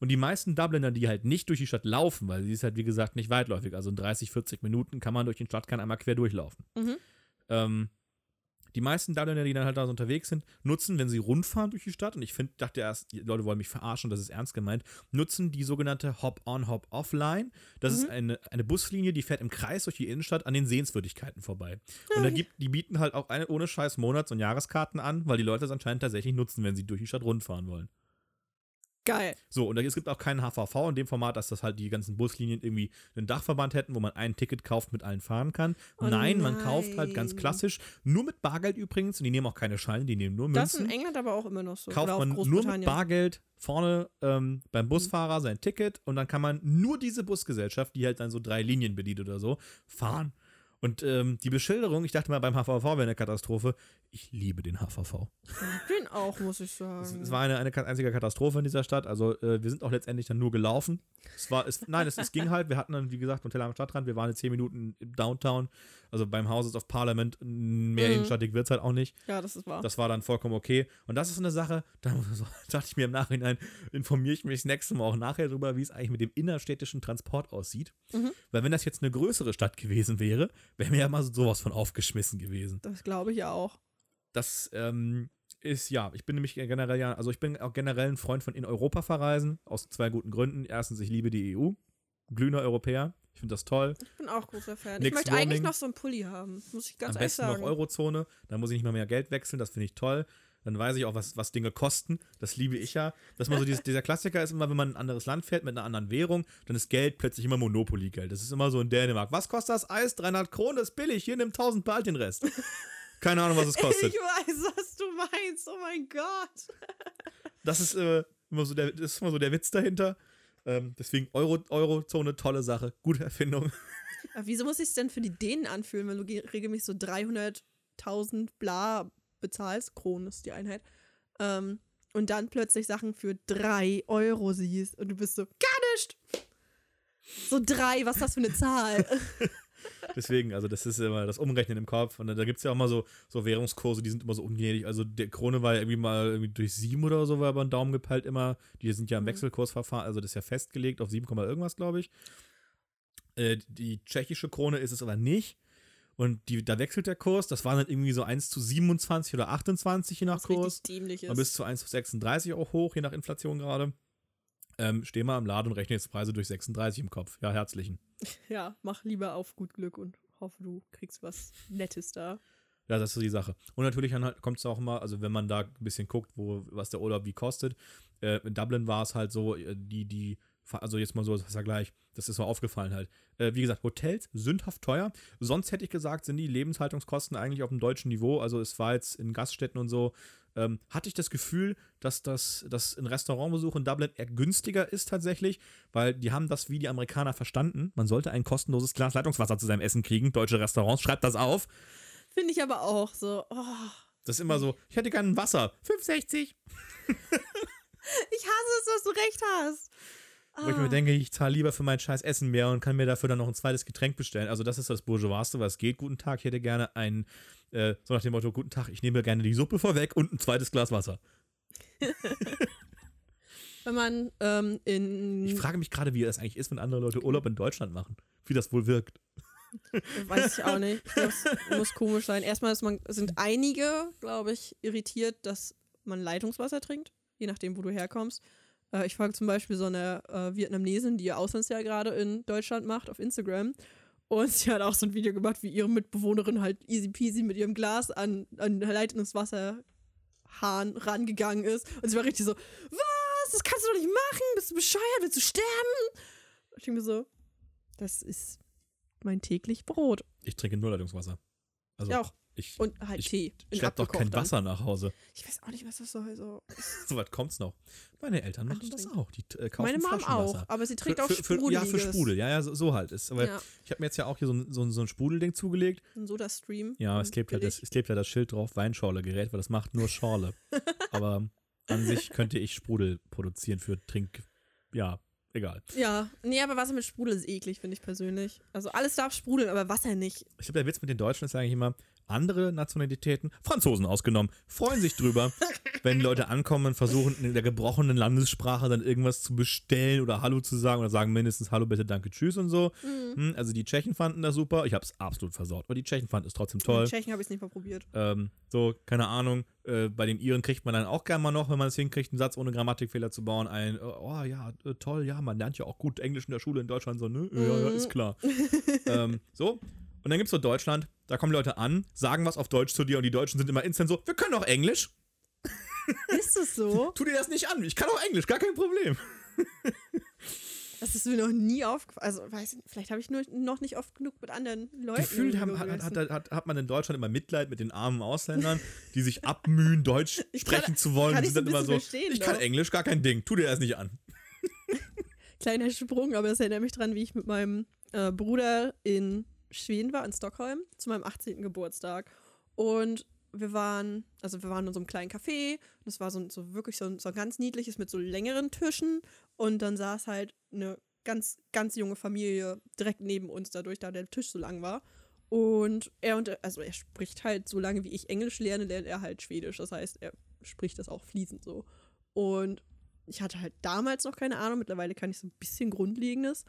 Und die meisten Dubliner, die halt nicht durch die Stadt laufen, weil sie ist halt, wie gesagt, nicht weitläufig, also in 30, 40 Minuten kann man durch den Stadtkern einmal quer durchlaufen. Mhm. Ähm, die meisten Dubliner, die dann halt da so unterwegs sind, nutzen, wenn sie rundfahren durch die Stadt, und ich find, dachte erst, die Leute wollen mich verarschen, das ist ernst gemeint, nutzen die sogenannte Hop-on, Hop-off-Line. Das ist eine, eine Buslinie, die fährt im Kreis durch die Innenstadt an den Sehenswürdigkeiten vorbei. Und da gibt, die bieten halt auch eine ohne Scheiß Monats- und Jahreskarten an, weil die Leute das anscheinend tatsächlich nutzen, wenn sie durch die Stadt rundfahren wollen. Geil. So, und es gibt auch keinen HVV in dem Format, dass das halt die ganzen Buslinien irgendwie einen Dachverband hätten, wo man ein Ticket kauft, mit allen fahren kann. Oh nein, man kauft halt ganz nein. klassisch, nur mit Bargeld übrigens, und die nehmen auch keine Scheine, die nehmen nur Das ist in Münzen. England aber auch immer noch so. Kauft man nur mit. Bargeld vorne ähm, beim Busfahrer sein Ticket und dann kann man nur diese Busgesellschaft, die halt dann so drei Linien bedient oder so, fahren. Und ähm, die Beschilderung, ich dachte mal beim HVV wäre eine Katastrophe. Ich liebe den HVV. Ich bin auch, muss ich sagen. Es, es war eine, eine einzige Katastrophe in dieser Stadt. Also äh, wir sind auch letztendlich dann nur gelaufen. Es war, es, nein, es, es ging halt. Wir hatten dann, wie gesagt, ein Hotel am Stadtrand. Wir waren in 10 Minuten im Downtown, also beim Houses of Parliament. Mehr Mhm. innenstadtig wird es halt auch nicht. ja, das ist wahr. Das war dann vollkommen okay. Und das ist eine Sache, da so, dachte ich mir im Nachhinein, informiere ich mich das nächste Mal auch nachher darüber, wie es eigentlich mit dem innerstädtischen Transport aussieht. Mhm. Weil wenn das jetzt eine größere Stadt gewesen wäre, wäre mir ja mal sowas von aufgeschmissen gewesen. das glaube ich ja auch. Das ähm, ist, ja, ich bin nämlich generell ja, also ich bin auch generell ein Freund von in Europa verreisen, aus zwei guten Gründen. Erstens, ich liebe die EU, glühender Europäer. Ich finde das toll. Ich bin auch großer Fan. Nix ich möchte eigentlich noch so einen Pulli haben, muss ich ganz Am ehrlich besten sagen. noch Eurozone, dann muss ich nicht mal mehr Geld wechseln, das finde ich toll. Dann weiß ich auch, was, was Dinge kosten. Das liebe ich ja. Dass man so dieses, dieser Klassiker ist immer, wenn man in ein anderes Land fährt mit einer anderen Währung, dann ist Geld plötzlich immer Monopoly-Geld. Das ist immer so in Dänemark. Was kostet das Eis? 300 Kronen, das ist billig. Hier nimm 1000 bald den Rest. Keine Ahnung, was es kostet. Ich weiß, was du meinst. Oh mein Gott. Das ist, äh, immer, so der, das ist immer so der Witz dahinter. Ähm, deswegen Euro, Eurozone, tolle Sache. Gute Erfindung. Aber wieso muss ich es denn für die Dänen anfühlen, wenn du ge- regelmäßig so 300.000 bla bezahlst? Kronen ist die Einheit. Ähm, und dann plötzlich Sachen für 3 Euro siehst und du bist so, gar nicht! So drei, was ist das für eine Zahl? Deswegen, also das ist immer das Umrechnen im Kopf. Und da gibt es ja auch mal so, so Währungskurse, die sind immer so ungnädig. Also der Krone war ja irgendwie mal irgendwie durch sieben oder so, war aber ein Daumen gepeilt immer. Die sind ja im Mhm. Wechselkursverfahren, also das ist ja festgelegt auf 7, Komma irgendwas, glaube ich. Äh, die tschechische Krone ist es aber nicht. Und die, da wechselt der Kurs. Das waren dann irgendwie so 1 zu 27 oder 28 je nach Was Kurs. ist. bis zu 1 zu 36 auch hoch, je nach Inflation gerade. Ähm, steh mal im Laden und rechne jetzt Preise durch 36 im Kopf. Ja, herzlichen. Ja, mach lieber auf gut Glück und hoffe, du kriegst was Nettes da. Ja, das ist so die Sache. Und natürlich halt kommt es auch immer, also wenn man da ein bisschen guckt, wo, was der Urlaub wie kostet. Äh, in Dublin war es halt so, äh, die, die, also jetzt mal so als Vergleich, das ist so aufgefallen halt. Äh, wie gesagt, Hotels sündhaft teuer. Sonst hätte ich gesagt, sind die Lebenshaltungskosten eigentlich auf dem deutschen Niveau. Also es war jetzt in Gaststätten und so, ähm, hatte ich das Gefühl, dass das dass ein Restaurantbesuch in Dublin eher günstiger ist tatsächlich, weil die haben das wie die Amerikaner verstanden. Man sollte ein kostenloses Glas Leitungswasser zu seinem Essen kriegen. Deutsche Restaurants, schreibt das auf. Finde ich aber auch so. Oh, Das ist immer so, ich hätte gerne ein Wasser. 5,60. ich hasse es, dass du recht hast. Wo ich mir Ah. denke, ich zahle lieber für mein scheiß Essen mehr und kann mir dafür dann noch ein zweites Getränk bestellen. Also das ist das Bourgeoisste, was geht. Guten Tag, ich hätte gerne ein, äh, so nach dem Motto, guten Tag, ich nehme gerne die Suppe vorweg und ein zweites Glas Wasser. Wenn man ähm, in. Ich frage mich gerade, wie das eigentlich ist, wenn andere Leute Urlaub in Deutschland machen. Wie das wohl wirkt. Weiß ich auch nicht. Es muss komisch sein. Erstmal ist man, sind einige, glaube ich, irritiert, dass man Leitungswasser trinkt, je nachdem, wo du herkommst. Äh, ich folge zum Beispiel so eine äh, Vietnamesin, die ihr Auslandsjahr gerade in Deutschland macht, auf Instagram. Und sie hat auch so ein Video gemacht, wie ihre Mitbewohnerin halt easy peasy mit ihrem Glas an, an Leitungswasserhahn rangegangen ist. Und sie war richtig so, was? Das kannst du doch nicht machen. Bist du bescheuert? Willst du sterben? Ich denke mir so, das ist mein täglich Brot. Ich trinke nur Leitungswasser. Also Ja, auch. Ich, Und halt ich Tee. in schlepp doch kein dann. Wasser nach Hause. Ich weiß auch nicht, was das soll. So. So weit kommt's noch. Meine Eltern machen das auch. Die äh, kaufen Meine Mom auch, aber sie trinkt für, auch für, Ja, für. Sprudel. Ja, ja, so, so halt ist. Aber Ja, ich habe mir jetzt ja auch hier so ein, so ein, so ein Sprudelding zugelegt. ein Soda-Stream. Ja, Und es klebt, ja das, es klebt ja das Schild drauf, Weinschorle-Gerät, weil das macht nur Schorle. Aber an sich könnte ich Sprudel produzieren für Trink. Ja, egal. Ja, nee, aber Wasser mit Sprudel ist eklig, finde ich persönlich. Also alles darf sprudeln, aber Wasser nicht. Ich glaube, der Witz mit den Deutschen ist eigentlich immer, andere Nationalitäten, Franzosen ausgenommen, freuen sich drüber, wenn Leute ankommen und versuchen, in der gebrochenen Landessprache dann irgendwas zu bestellen oder Hallo zu sagen oder sagen mindestens Hallo, bitte, danke, tschüss und so. Mhm. Hm, Also die Tschechen fanden das super. Ich habe es absolut versaut, aber die Tschechen fanden es trotzdem toll. In Tschechien habe ich es nicht mal probiert. Ähm, so, keine Ahnung. Äh, bei den Iren kriegt man dann auch gerne mal noch, wenn man es hinkriegt, einen Satz ohne Grammatikfehler zu bauen, ein, äh, oh ja, äh, toll, ja, man lernt ja auch gut Englisch in der Schule in Deutschland, so, ne? Ja, ja, ist klar. ähm, so. Und dann gibt es so Deutschland, da kommen Leute an, sagen was auf Deutsch zu dir und die Deutschen sind immer instant so, wir können auch Englisch. Ist es so? Tu dir das nicht an, ich kann auch Englisch, gar kein Problem. Das ist mir noch nie aufgefallen. Also, weiß ich nicht, vielleicht habe ich nur noch nicht oft genug mit anderen Leuten. Gefühlt haben, hat, hat, hat, hat, man in Deutschland immer Mitleid mit den armen Ausländern, die sich abmühen, Deutsch kann- sprechen zu wollen. kann ich sind dann immer so, ich kann doch. Englisch, gar kein Ding, tu dir das nicht an. Kleiner Sprung, aber es erinnert mich dran, wie ich mit meinem äh, Bruder in Schweden war, in Stockholm, zu meinem 18. Geburtstag. Und wir waren, also wir waren in so einem kleinen Café. Und es war so, so wirklich so ein, so ein ganz niedliches mit so längeren Tischen. Und dann saß halt eine ganz, ganz junge Familie direkt neben uns, dadurch, da der Tisch so lang war. Und er und also er spricht halt so lange, wie ich Englisch lerne, lernt er halt Schwedisch. Das heißt, er spricht das auch fließend so. Und ich hatte halt damals noch keine Ahnung, mittlerweile kann ich so ein bisschen Grundlegendes.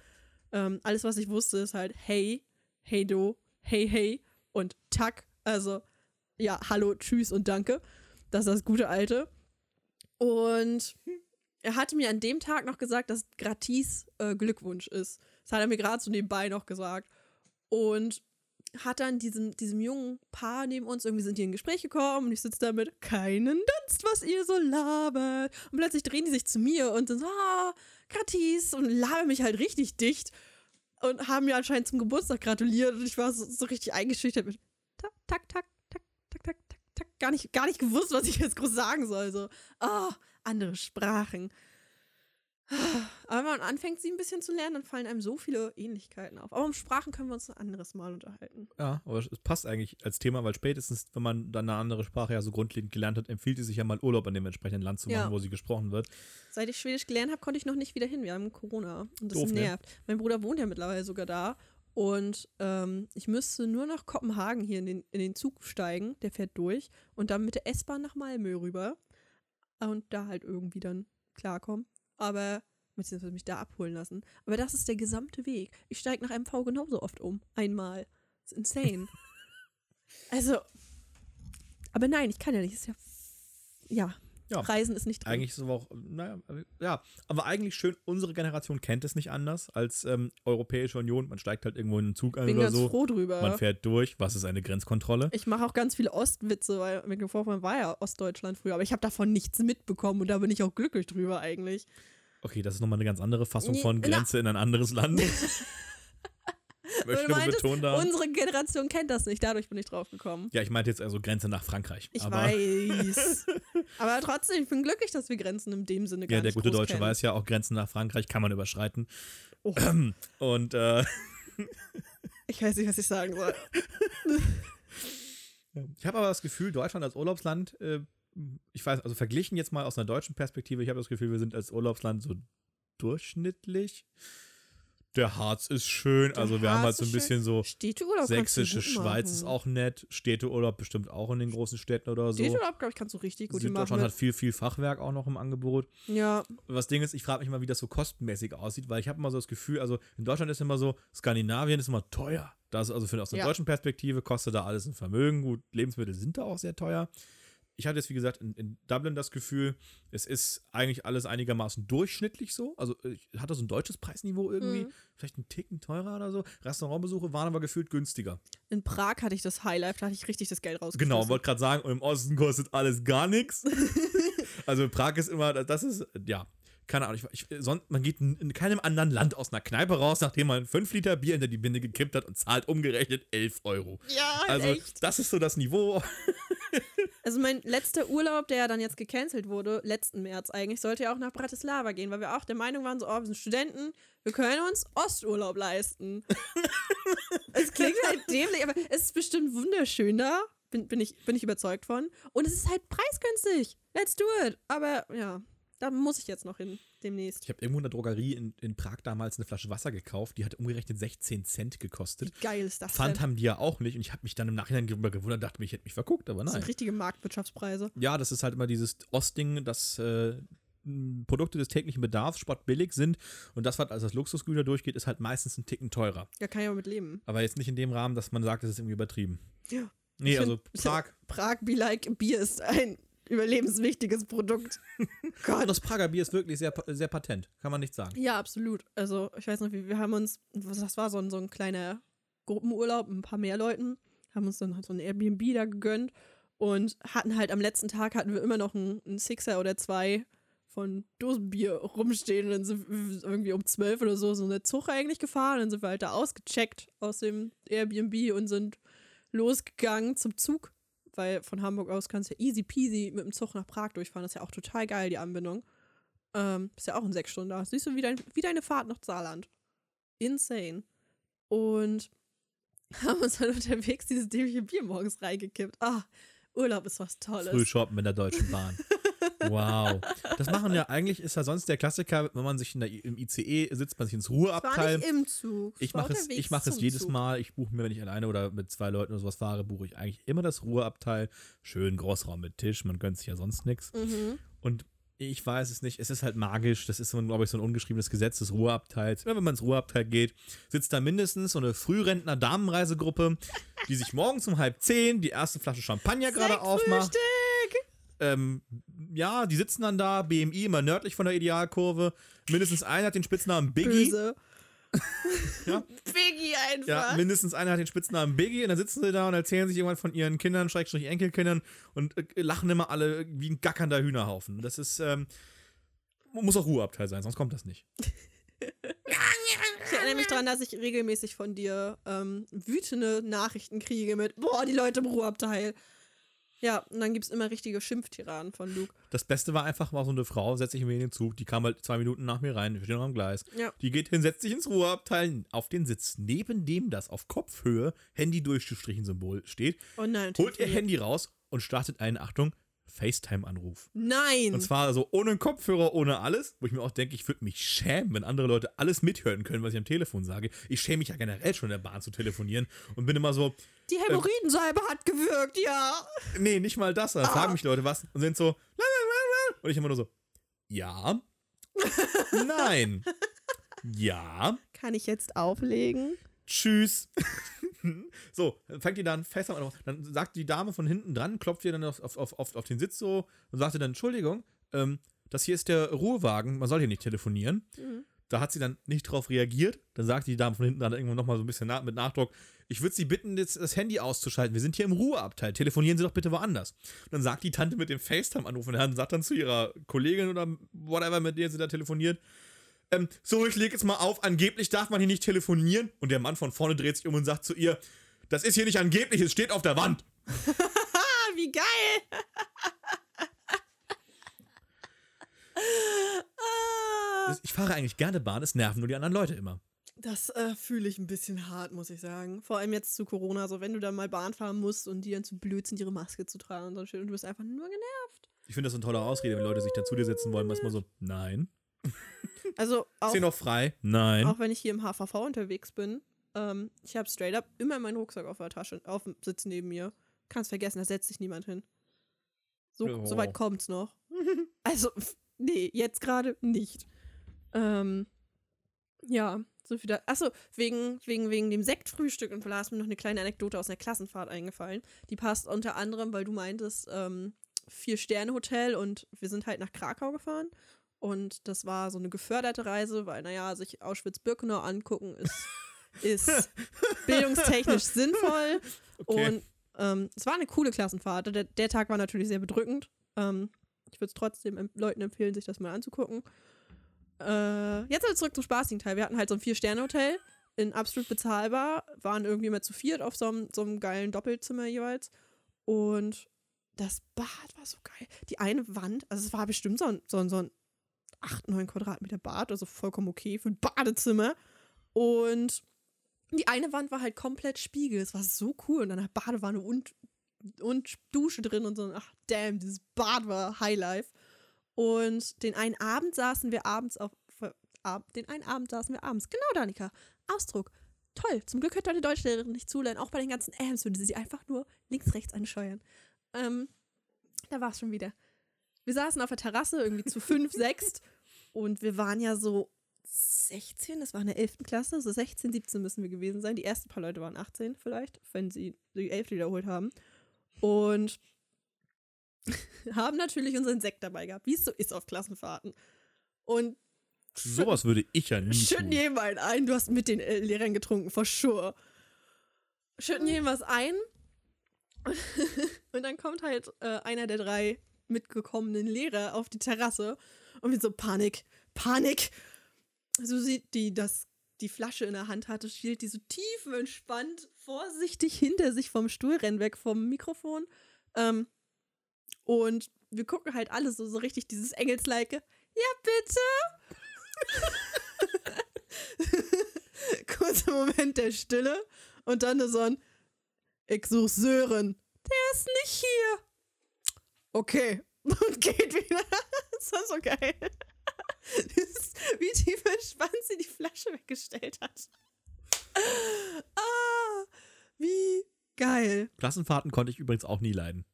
Ähm, alles, was ich wusste, ist halt hey, hey do, hey hey und tack. Also ja, hallo, tschüss und danke. Das ist das gute Alte. Und er hatte mir an dem Tag noch gesagt, dass gratis äh, Glückwunsch ist. Das hat er mir gerade so nebenbei noch gesagt. Und hat dann diesem, diesem jungen Paar neben uns, irgendwie sind die in ein Gespräch gekommen und ich sitze da mit keinen Dunst, was ihr so labert. Und plötzlich drehen die sich zu mir und sind so, ah, gratis und labern mich halt richtig dicht und haben mir anscheinend zum Geburtstag gratuliert und ich war so, so richtig eingeschüchtert mit tak, tak, tak, tak, tak, tak, tak, tak. Gar nicht, gar nicht gewusst, was ich jetzt groß sagen soll. So, ah, andere Sprachen. Aber wenn man anfängt, sie ein bisschen zu lernen, dann fallen einem so viele Ähnlichkeiten auf. Aber um Sprachen können wir uns ein anderes Mal unterhalten. Ja, aber es passt eigentlich als Thema, weil spätestens, wenn man dann eine andere Sprache ja so grundlegend gelernt hat, empfiehlt es sich ja mal Urlaub in dem entsprechenden Land zu machen, Ja. wo sie gesprochen wird. Seit ich Schwedisch gelernt habe, konnte ich noch nicht wieder hin. Wir haben Corona und das Doof, ne? nervt. Mein Bruder wohnt ja mittlerweile sogar da und ähm, ich müsste nur nach Kopenhagen hier in den, in den Zug steigen, der fährt durch und dann mit der S-Bahn nach Malmö rüber und da halt irgendwie dann klarkommen. Aber beziehungsweise mich da abholen lassen. Aber das ist der gesamte Weg. Ich steige nach MV genauso oft um. Einmal. Das ist insane. also, aber nein, ich kann ja nicht. Ist ja, ja, Ja. Reisen ist nicht drin. Eigentlich ist es aber auch, naja, ja, aber eigentlich schön, unsere Generation kennt es nicht anders als ähm, Europäische Union. Man steigt halt irgendwo in einen Zug ein bin oder ganz so. froh drüber. Man fährt durch. Was ist eine Grenzkontrolle? Ich mache auch ganz viele Ostwitze, weil Mecklenburg-Vorpommern war ja Ostdeutschland früher, aber ich habe davon nichts mitbekommen und da bin ich auch glücklich drüber eigentlich. Okay, das ist nochmal eine ganz andere Fassung von na- Grenze in ein anderes Land. Möchte nur meintest, betonen da. Unsere Generation kennt das nicht, dadurch bin ich drauf gekommen. Ja, ich meinte jetzt also Grenze nach Frankreich. Ich aber weiß. aber trotzdem, ich bin glücklich, dass wir Grenzen in dem Sinne gar ja, der gute Deutsche kennen. weiß ja, auch Grenzen nach Frankreich kann man überschreiten. Oh. Und äh, Ich weiß nicht, was ich sagen soll. ich habe aber das Gefühl, Deutschland als Urlaubsland, äh, ich weiß, also verglichen jetzt mal aus einer deutschen Perspektive, ich habe das Gefühl, wir sind als Urlaubsland so durchschnittlich. Der Harz ist schön. Der also wir haben halt Harz so ein ist bisschen so Städteurlaub sächsische Schweiz ist machen. auch nett. Städteurlaub bestimmt auch in den großen Städten oder so. Städteurlaub, glaube ich, kannst du richtig gut machen. Süddeutschland hat viel, viel Fachwerk auch noch im Angebot. ja, Was Ding ist, ich frage mich mal, wie das so kostenmäßig aussieht, weil ich habe immer so das Gefühl, also in Deutschland ist immer so, Skandinavien ist immer teuer. Das also für, aus einer Ja. deutschen Perspektive kostet da alles ein Vermögen. Gut, Lebensmittel sind da auch sehr teuer. Ich hatte jetzt, wie gesagt, in, in Dublin das Gefühl, es ist eigentlich alles einigermaßen durchschnittlich so. Also ich hatte so ein deutsches Preisniveau irgendwie, Mhm. vielleicht einen Ticken teurer oder so. Restaurantbesuche waren aber gefühlt günstiger. in Prag hatte ich das Highlife, da hatte ich richtig das Geld rausgeschmissen. Genau, wollte gerade sagen, und im Osten kostet alles gar nichts. also Prag ist immer, das ist, ja, keine Ahnung, ich, ich, sonst, man geht in, in keinem anderen Land aus einer Kneipe raus, nachdem man 5 Liter Bier hinter die Binde gekippt hat und zahlt umgerechnet 11 Euro. Ja, Also echt. das ist so das Niveau. Also mein letzter Urlaub, der dann jetzt gecancelt wurde, letzten März eigentlich, sollte ja auch nach Bratislava gehen, weil wir auch der Meinung waren, so, oh, wir sind Studenten, wir können uns Osturlaub leisten. es klingt halt dämlich, aber es ist bestimmt wunderschön da. Bin, bin, ich, bin ich überzeugt von. Und es ist halt preisgünstig. Let's do it. Aber ja, da muss ich jetzt noch hin, demnächst. Ich habe irgendwo in der Drogerie in, in Prag damals eine Flasche Wasser gekauft, die hat umgerechnet 16 Cent gekostet. Wie geil ist das Pfand denn? haben die ja auch nicht und ich habe mich dann im Nachhinein darüber gewundert, dachte mir, ich hätte mich verguckt, aber Das nein. sind richtige Marktwirtschaftspreise. Ja, das ist halt immer dieses Ostding, dass äh, Produkte des täglichen Bedarfs spottbillig sind und das, was als das Luxusgüter durchgeht, ist halt meistens ein Ticken teurer. Ja, kann ich auch mit leben. Aber jetzt nicht in dem Rahmen, dass man sagt, das ist irgendwie übertrieben. Ja. Nee, Ich also find- Prag. Prag Be Like Bier ist ein überlebenswichtiges Produkt. Und das Prager Bier ist wirklich sehr, sehr patent, kann man nicht sagen. Ja, absolut. Also, ich weiß noch, wie wir haben uns, das war, so ein, so ein kleiner Gruppenurlaub mit ein paar mehr Leuten, haben uns dann halt so ein Airbnb da gegönnt und hatten halt am letzten Tag hatten wir immer noch einen, einen Sixer oder zwei von Dosenbier rumstehen und dann sind wir irgendwie um zwölf oder so so eine Zug eigentlich gefahren, dann sind wir halt da ausgecheckt aus dem Airbnb und sind losgegangen zum Zug, weil von Hamburg aus kannst du ja easy peasy mit dem Zug nach Prag durchfahren, das ist ja auch total geil, die Anbindung. Ähm, ist ja auch in sechs Stunden da. Siehst du, wie, dein, wie deine Fahrt nach Saarland. Insane. Und haben uns dann unterwegs dieses dämliche Bier morgens reingekippt. Ah, Urlaub ist was Tolles. Früh shoppen in der Deutschen Bahn. Wow. Das machen ja eigentlich, ist ja sonst der Klassiker, wenn man sich in der, im ICE sitzt, man sich ins war Ruheabteil. nicht im Zug. Ich war mache es, ich mache es jedes Zug. Mal. Ich buche mir, wenn ich alleine oder mit zwei Leuten oder sowas fahre, buche ich eigentlich immer das Ruheabteil. Schön Großraum mit Tisch, man gönnt sich ja sonst nichts. Mhm. Und ich weiß es nicht, es ist halt magisch. Das ist, so, glaube ich, so ein ungeschriebenes Gesetz des Ruheabteils. Immer wenn man ins Ruheabteil geht, sitzt da mindestens so eine Frührentner-Damenreisegruppe, die sich morgens um halb zehn die erste Flasche Champagner gerade aufmacht. Sektfrühstück! Ähm, ja, die sitzen dann da, BMI immer nördlich von der Idealkurve. Mindestens einer hat den Spitznamen Biggie. Böse. Ja. Biggie einfach. Ja, mindestens einer hat den Spitznamen Biggie und dann sitzen sie da und erzählen sich irgendwann von ihren Kindern, Schrägstrich Enkelkindern und äh, lachen immer alle wie ein gackernder Hühnerhaufen. Das ist, ähm, muss auch Ruheabteil sein, sonst kommt das nicht. Ich erinnere mich daran, dass ich regelmäßig von dir ähm, wütende Nachrichten kriege mit, boah, die Leute im Ruheabteil. Ja, und dann gibt es immer richtige Schimpftiraden von Luke. Das Beste war einfach mal so eine Frau, setzt sich mir in den Zug, die kam halt zwei Minuten nach mir rein, wir stehen noch am Gleis. Ja. Die geht hin, setzt sich ins Ruheabteil auf den Sitz, neben dem das auf Kopfhöhe Handy durchgestrichen Symbol steht, Oh nein. holt ihr. Handy raus und startet einen, Achtung, FaceTime-Anruf. Nein. Und zwar so ohne Kopfhörer, ohne alles, wo ich mir auch denke, ich würde mich schämen, wenn andere Leute alles mithören können, was ich am Telefon sage. Ich schäme mich ja generell schon in der Bahn zu telefonieren und bin immer so, die Hämorrhoidensalbe hat gewirkt, ja. nee, nicht mal das. Dann fragen mich Leute was und sind so, und ich immer nur so, ja, nein, ja, Kann ich jetzt auflegen? Tschüss. so, dann fängt die dann fest an. Dann sagt die Dame von hinten dran, klopft ihr dann auf, auf, auf, auf, den Sitz so und sagt ihr dann, Entschuldigung, ähm, das hier ist der Ruhewagen, man soll hier nicht telefonieren. Mhm. Da hat sie dann nicht drauf reagiert. Dann sagt die Dame von hinten dann irgendwann nochmal so ein bisschen nach, mit Nachdruck, ich würde Sie bitten, jetzt das Handy auszuschalten. Wir sind hier im Ruheabteil. Telefonieren Sie doch bitte woanders. Und dann sagt die Tante mit dem FaceTime-Anruf und dann sagt dann zu ihrer Kollegin oder whatever, mit der sie da telefoniert, ähm, so, ich lege jetzt mal auf, angeblich darf man hier nicht telefonieren. Und der Mann von vorne dreht sich um und sagt zu ihr, das ist hier nicht angeblich, es steht auf der Wand. Wie geil. Ich fahre eigentlich gerne Bahn, es nerven nur die anderen Leute immer. das äh, fühle ich ein bisschen hart, muss ich sagen. Vor allem jetzt zu Corona, so wenn du dann mal Bahn fahren musst und die dann zu blöd sind, ihre Maske zu tragen und so shit und du bist einfach nur genervt. Ich finde das eine tolle Ausrede, wenn Leute sich dann zu dir setzen wollen, manchmal so, nein. Also auch, Ist hier noch frei? Nein. auch wenn ich hier im HVV unterwegs bin, ähm, ich habe straight up immer meinen Rucksack auf der Tasche, auf dem Sitz neben mir. Kannst vergessen, da setzt sich niemand hin. So, Oh. so weit kommt's noch. Also, nee, jetzt gerade nicht. Ähm, ja, so viel da. Achso, wegen, wegen, wegen dem Sektfrühstück und da ist mir noch eine kleine Anekdote aus einer Klassenfahrt eingefallen. Die passt unter anderem, weil du meintest, ähm, Vier-Sterne-Hotel und wir sind halt nach Krakau gefahren. Und das war so eine geförderte Reise, weil, naja, sich Auschwitz-Birkenau angucken ist, ist bildungstechnisch sinnvoll. Okay. Und ähm, es war eine coole Klassenfahrt. Der, der Tag war natürlich sehr bedrückend. Ähm, ich würde es trotzdem em- Leuten empfehlen, sich das mal anzugucken. Äh, jetzt aber zurück zum spaßigen Teil. Wir hatten halt so ein Vier-Sterne-Hotel in absolut bezahlbar, waren irgendwie immer zu viert auf so einem, so einem geilen Doppelzimmer jeweils. Und das Bad war so geil. Die eine Wand, also es war bestimmt so ein, so ein, so ein 8, 9 Quadratmeter Bad, also vollkommen okay für ein Badezimmer. Und die eine Wand war halt komplett Spiegel. Es war so cool. Und dann halt Badewanne und, und Dusche drin und so. Ach, damn, dieses Bad war Highlife. Und den einen Abend saßen wir abends auf. Ab, den einen Abend saßen wir abends. Genau, Danika. Ausdruck. Toll. Zum Glück hört deine Deutschlehrerin nicht zulernen. Auch bei den ganzen Ams würde sie einfach nur links, rechts anscheuern. Ähm, da war es schon wieder. Wir saßen auf der Terrasse, irgendwie zu fünf, sechs. Und wir waren ja so 16, das war in der 11. Klasse, so 16, 17 müssen wir gewesen sein. Die ersten paar Leute waren 18 vielleicht, wenn sie die 11 wiederholt haben. Und haben natürlich unseren Sekt dabei gehabt, wie es so ist auf Klassenfahrten. Und Sowas würde ich ja nie schütten einen ein. Du hast mit den äh, Lehrern getrunken, for sure. Schütten was ein. Und dann kommt halt äh, einer der drei mitgekommenen Lehrer auf die Terrasse und wir so Panik, Panik. Susi, die das die Flasche in der Hand hatte, hielt die so tiefenentspannt, vorsichtig hinter sich vom Stuhl, rennt weg vom Mikrofon. Ähm, und wir gucken halt alle so, so richtig dieses Engelsleike. Ja, bitte. Kurzer Moment der Stille und dann so ein Ich such Sören. Der ist nicht hier. Okay. Und geht wieder. Das war so geil. Ist, wie tief entspannt sie die Flasche weggestellt hat. Ah, wie geil. Klassenfahrten konnte ich übrigens auch nie leiden.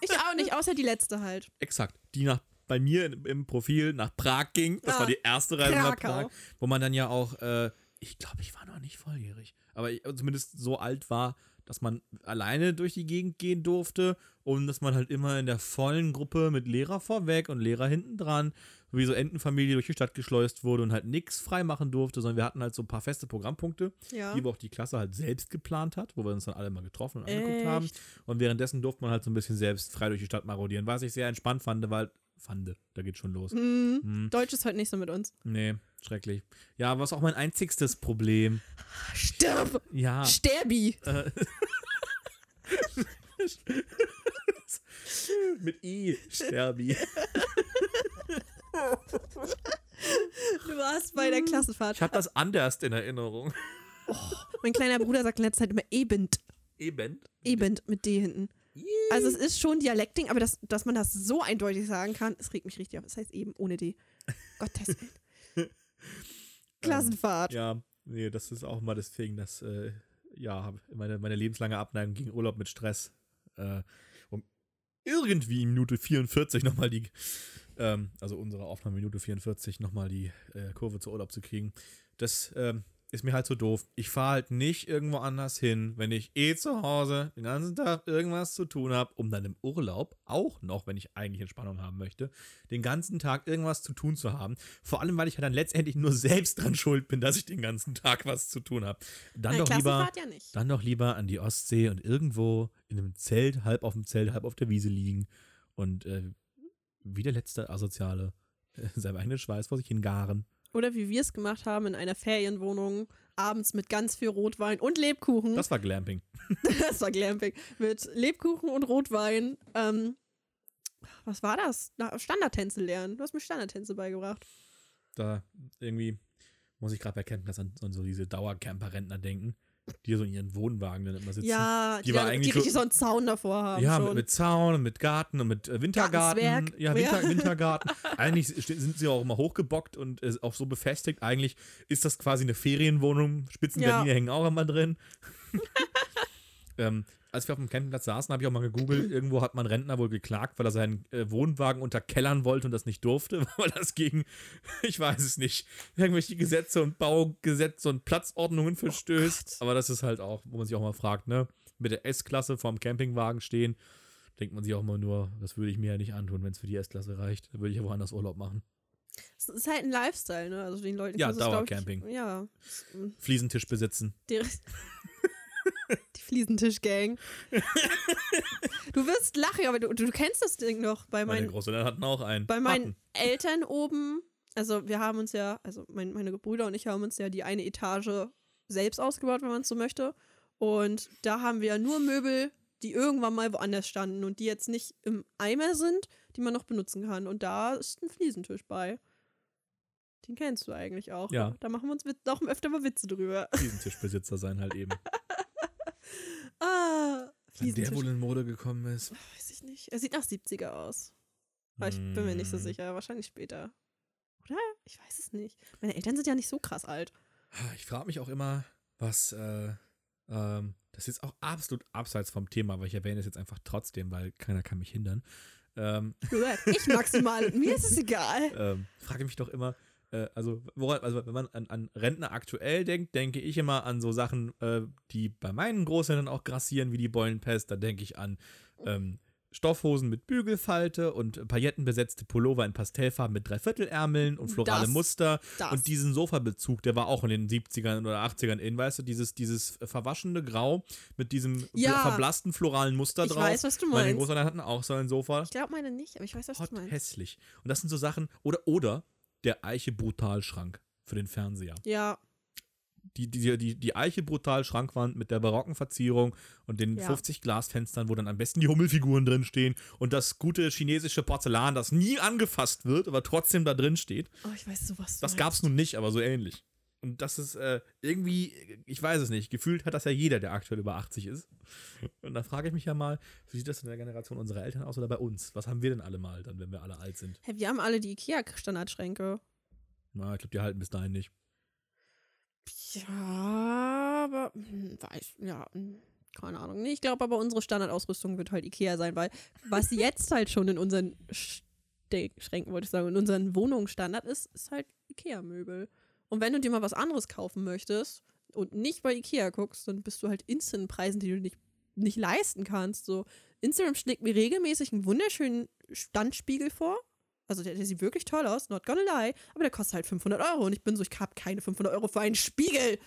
Ich auch nicht, außer die letzte halt. Exakt. Die nach bei mir im, im Profil nach Prag ging. Das Ah, war die erste Reise nach Krakau. Prag, wo man dann ja auch, äh, ich glaube, ich war noch nicht volljährig, aber ich, zumindest so alt war, dass man alleine durch die Gegend gehen durfte und dass man halt immer in der vollen Gruppe mit Lehrer vorweg und Lehrer hinten dran, wie so Entenfamilie durch die Stadt geschleust wurde und halt nichts freimachen durfte, sondern wir hatten halt so ein paar feste Programmpunkte, Ja. die aber auch die Klasse halt selbst geplant hat, wo wir uns dann alle mal getroffen und angeguckt haben. Echt? Und währenddessen durfte man halt so ein bisschen selbst frei durch die Stadt marodieren, was ich sehr entspannt fand, weil fand, da geht schon los. Mhm. Hm, Deutsch ist heute nicht so mit uns. nee, schrecklich. Ja, was auch mein einzigstes Problem. Stirb! Ja. Sterbi! Äh, Mit I, Sterbi. Du warst bei der Klassenfahrt. Ich habe das anders in Erinnerung. Mein kleiner Bruder sagt in letzter Zeit immer ebend. Eben. Ebend mit D hinten. Also es ist schon Dialekting, aber das, dass man das so eindeutig sagen kann, es regt mich richtig auf. Es heißt eben ohne D. Gottes Willen. Klassenfahrt. Ja, nee, das ist auch mal deswegen, dass, äh, ja, meine, meine lebenslange Abneigung gegen Urlaub mit Stress, äh, irgendwie in Minute 44 nochmal die, ähm, also unsere Aufnahme Minute 44 nochmal die äh, Kurve zu Urlaub zu kriegen. Das ähm, ist mir halt so doof. Ich fahre halt nicht irgendwo anders hin, wenn ich eh zu Hause den ganzen Tag irgendwas zu tun habe, um dann im Urlaub auch noch, wenn ich eigentlich Entspannung haben möchte, den ganzen Tag irgendwas zu tun zu haben. Vor allem, weil ich ja dann letztendlich nur selbst dran schuld bin, dass ich den ganzen Tag was zu tun habe. Dann Nein, doch lieber, ja dann doch lieber an die Ostsee und irgendwo in einem Zelt, halb auf dem Zelt, halb auf der Wiese liegen und äh, wie der letzte Asoziale äh, seinem eigenen Schweiß vor sich hingaren. Oder wie wir es gemacht haben in einer Ferienwohnung, abends mit ganz viel Rotwein und Lebkuchen. Das war Glamping. Das war Glamping. Mit Lebkuchen und Rotwein. Ähm, was war das? Na, Standardtänze lernen. Du hast mir Standardtänze beigebracht. Da irgendwie muss ich gerade bei Campingplatz an, an so diese Dauercamper-Rentner denken, die so in ihren Wohnwagen dann immer sitzen. Ja, Die die, war dann, eigentlich die richtig so- so einen Zaun davor haben. Ja, mit, mit Zaun und mit Garten und mit äh, Wintergarten. Gartenzwerg. Ja, Winter, Ja. Wintergarten. Eigentlich sind sie auch immer hochgebockt und äh, auch so befestigt. Eigentlich ist das quasi eine Ferienwohnung. Spitzengardine Ja. hängen auch immer drin. ähm, als wir auf dem Campingplatz saßen, habe ich auch mal gegoogelt. Irgendwo hat man Rentner wohl geklagt, weil er seinen äh, Wohnwagen unterkellern wollte und das nicht durfte, weil das gegen, ich weiß es nicht, irgendwelche Gesetze und Baugesetze und Platzordnungen verstößt. Aber das ist halt auch, wo man sich auch mal fragt, ne? Mit der S-Klasse vorm Campingwagen stehen, denkt man sich auch mal nur, das würde ich mir ja nicht antun, wenn es für die S-Klasse reicht. Da würde ich ja woanders Urlaub machen. Es ist halt ein Lifestyle, ne? Also den Leuten Ja, Dauercamping. Ja. Fliesentisch besitzen. Die, Fliesentisch-Gang. du wirst lachen, aber du, du kennst das Ding noch bei Meine meinen, Großeltern hatten auch einen. bei meinen Hatten. Eltern oben. Also wir haben uns ja, also mein, meine Brüder und ich haben uns ja die eine Etage selbst ausgebaut, wenn man es so möchte. Und da haben wir nur Möbel, die irgendwann mal woanders standen und die jetzt nicht im Eimer sind, die man noch benutzen kann. Und da ist ein Fliesentisch bei. Den kennst du eigentlich auch. Ja. Da machen wir uns auch öfter mal Witze drüber. Fliesentischbesitzer sein halt eben. Ah, Wann der wohl in Mode gekommen ist. Weiß ich nicht. Er sieht nach 70er aus. Aber ich bin mir nicht so Hm. sicher. Wahrscheinlich später. Oder? Ich weiß es nicht. Meine Eltern sind ja nicht so krass alt. Ich frage mich auch immer, was, äh, ähm, das ist auch absolut abseits vom Thema, aber ich erwähne es jetzt einfach trotzdem, weil keiner kann mich hindern. Ähm, Ich maximal. mir ist es egal. ähm, frage mich doch immer, äh, also, woran, also wenn man an, an Rentner aktuell denkt, denke ich immer an so Sachen, äh, die bei meinen Großeltern auch grassieren, wie die Beulenpest. Da denke ich an ähm, Stoffhosen mit Bügelfalte und paillettenbesetzte Pullover in Pastellfarben mit Dreiviertelärmeln und florale Das- Muster. Das. Und diesen Sofabezug, der war auch in den 70ern oder 80ern in, weißt du, dieses, dieses verwaschene Grau mit diesem Ja. verblassten floralen Muster ich drauf. weiß, was du Meine meinst. Großeltern hatten auch so ein Sofa. Ich glaube meine nicht, aber ich weiß, was Hot du meinst. hässlich. Und das sind so Sachen, oder, oder der Eiche Brutalschrank für den Fernseher. Ja, Die, die, die, die Eiche Brutal-Schrankwand mit der barocken Verzierung und den Ja. 50 Glasfenstern, wo dann am besten die Hummelfiguren drin stehen und das gute chinesische Porzellan, das nie angefasst wird, aber trotzdem da drin steht. oh, ich weiß sowas. Das gab's nun nicht, aber so ähnlich. Und das ist äh, irgendwie, ich weiß es nicht, gefühlt hat das ja jeder, der aktuell über 80 ist. Und da frage ich mich ja mal, wie sieht das in der Generation unserer Eltern aus oder bei uns? Was haben wir denn alle mal dann, wenn wir alle alt sind? Hey, wir haben alle die Ikea-Standardschränke. Na, ich glaube, die halten bis dahin nicht. Ja, aber hm, weiß, ja, hm, keine Ahnung. Ich glaube aber unsere Standardausrüstung wird halt Ikea sein, weil was jetzt halt schon in unseren Schränken, wollte ich sagen, in unseren Wohnungen Standard ist, ist halt Ikea-Möbel. Und wenn du dir mal was anderes kaufen möchtest und nicht bei Ikea guckst, dann bist du halt instant in Preisen, die du nicht, nicht leisten kannst. So, Instagram schlägt mir regelmäßig einen wunderschönen Standspiegel vor. Also der, der sieht wirklich toll aus, not gonna lie, aber der kostet halt 500 Euro und ich bin so, ich habe keine 500 Euro für einen Spiegel.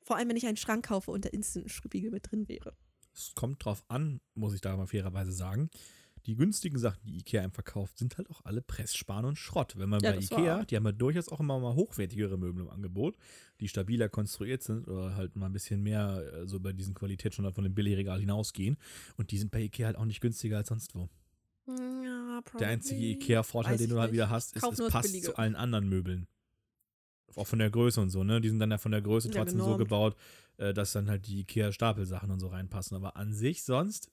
Vor allem, wenn ich einen Schrank kaufe und da instant ein Spiegel mit drin wäre. Es kommt drauf an, muss ich da mal fairerweise sagen. Die günstigen Sachen, die Ikea einem verkauft, sind halt auch alle Pressspan und Schrott. Wenn man Ja, bei Ikea, die haben ja durchaus auch immer mal hochwertigere Möbel im Angebot, die stabiler konstruiert sind oder halt mal ein bisschen mehr äh, so bei diesen Qualitätsstandard von dem Billigregal hinausgehen. Und die sind bei Ikea halt auch nicht günstiger als sonst wo. Ja, Der einzige. Ikea-Vorteil, den du halt nicht. wieder hast, ist, Kauf es passt Billige. zu allen anderen Möbeln. Auch von der Größe und so, ne? Die sind dann ja von der Größe Ja, trotzdem so genormt. gebaut, äh, dass dann halt die Ikea-Stapelsachen und so reinpassen. Aber an sich sonst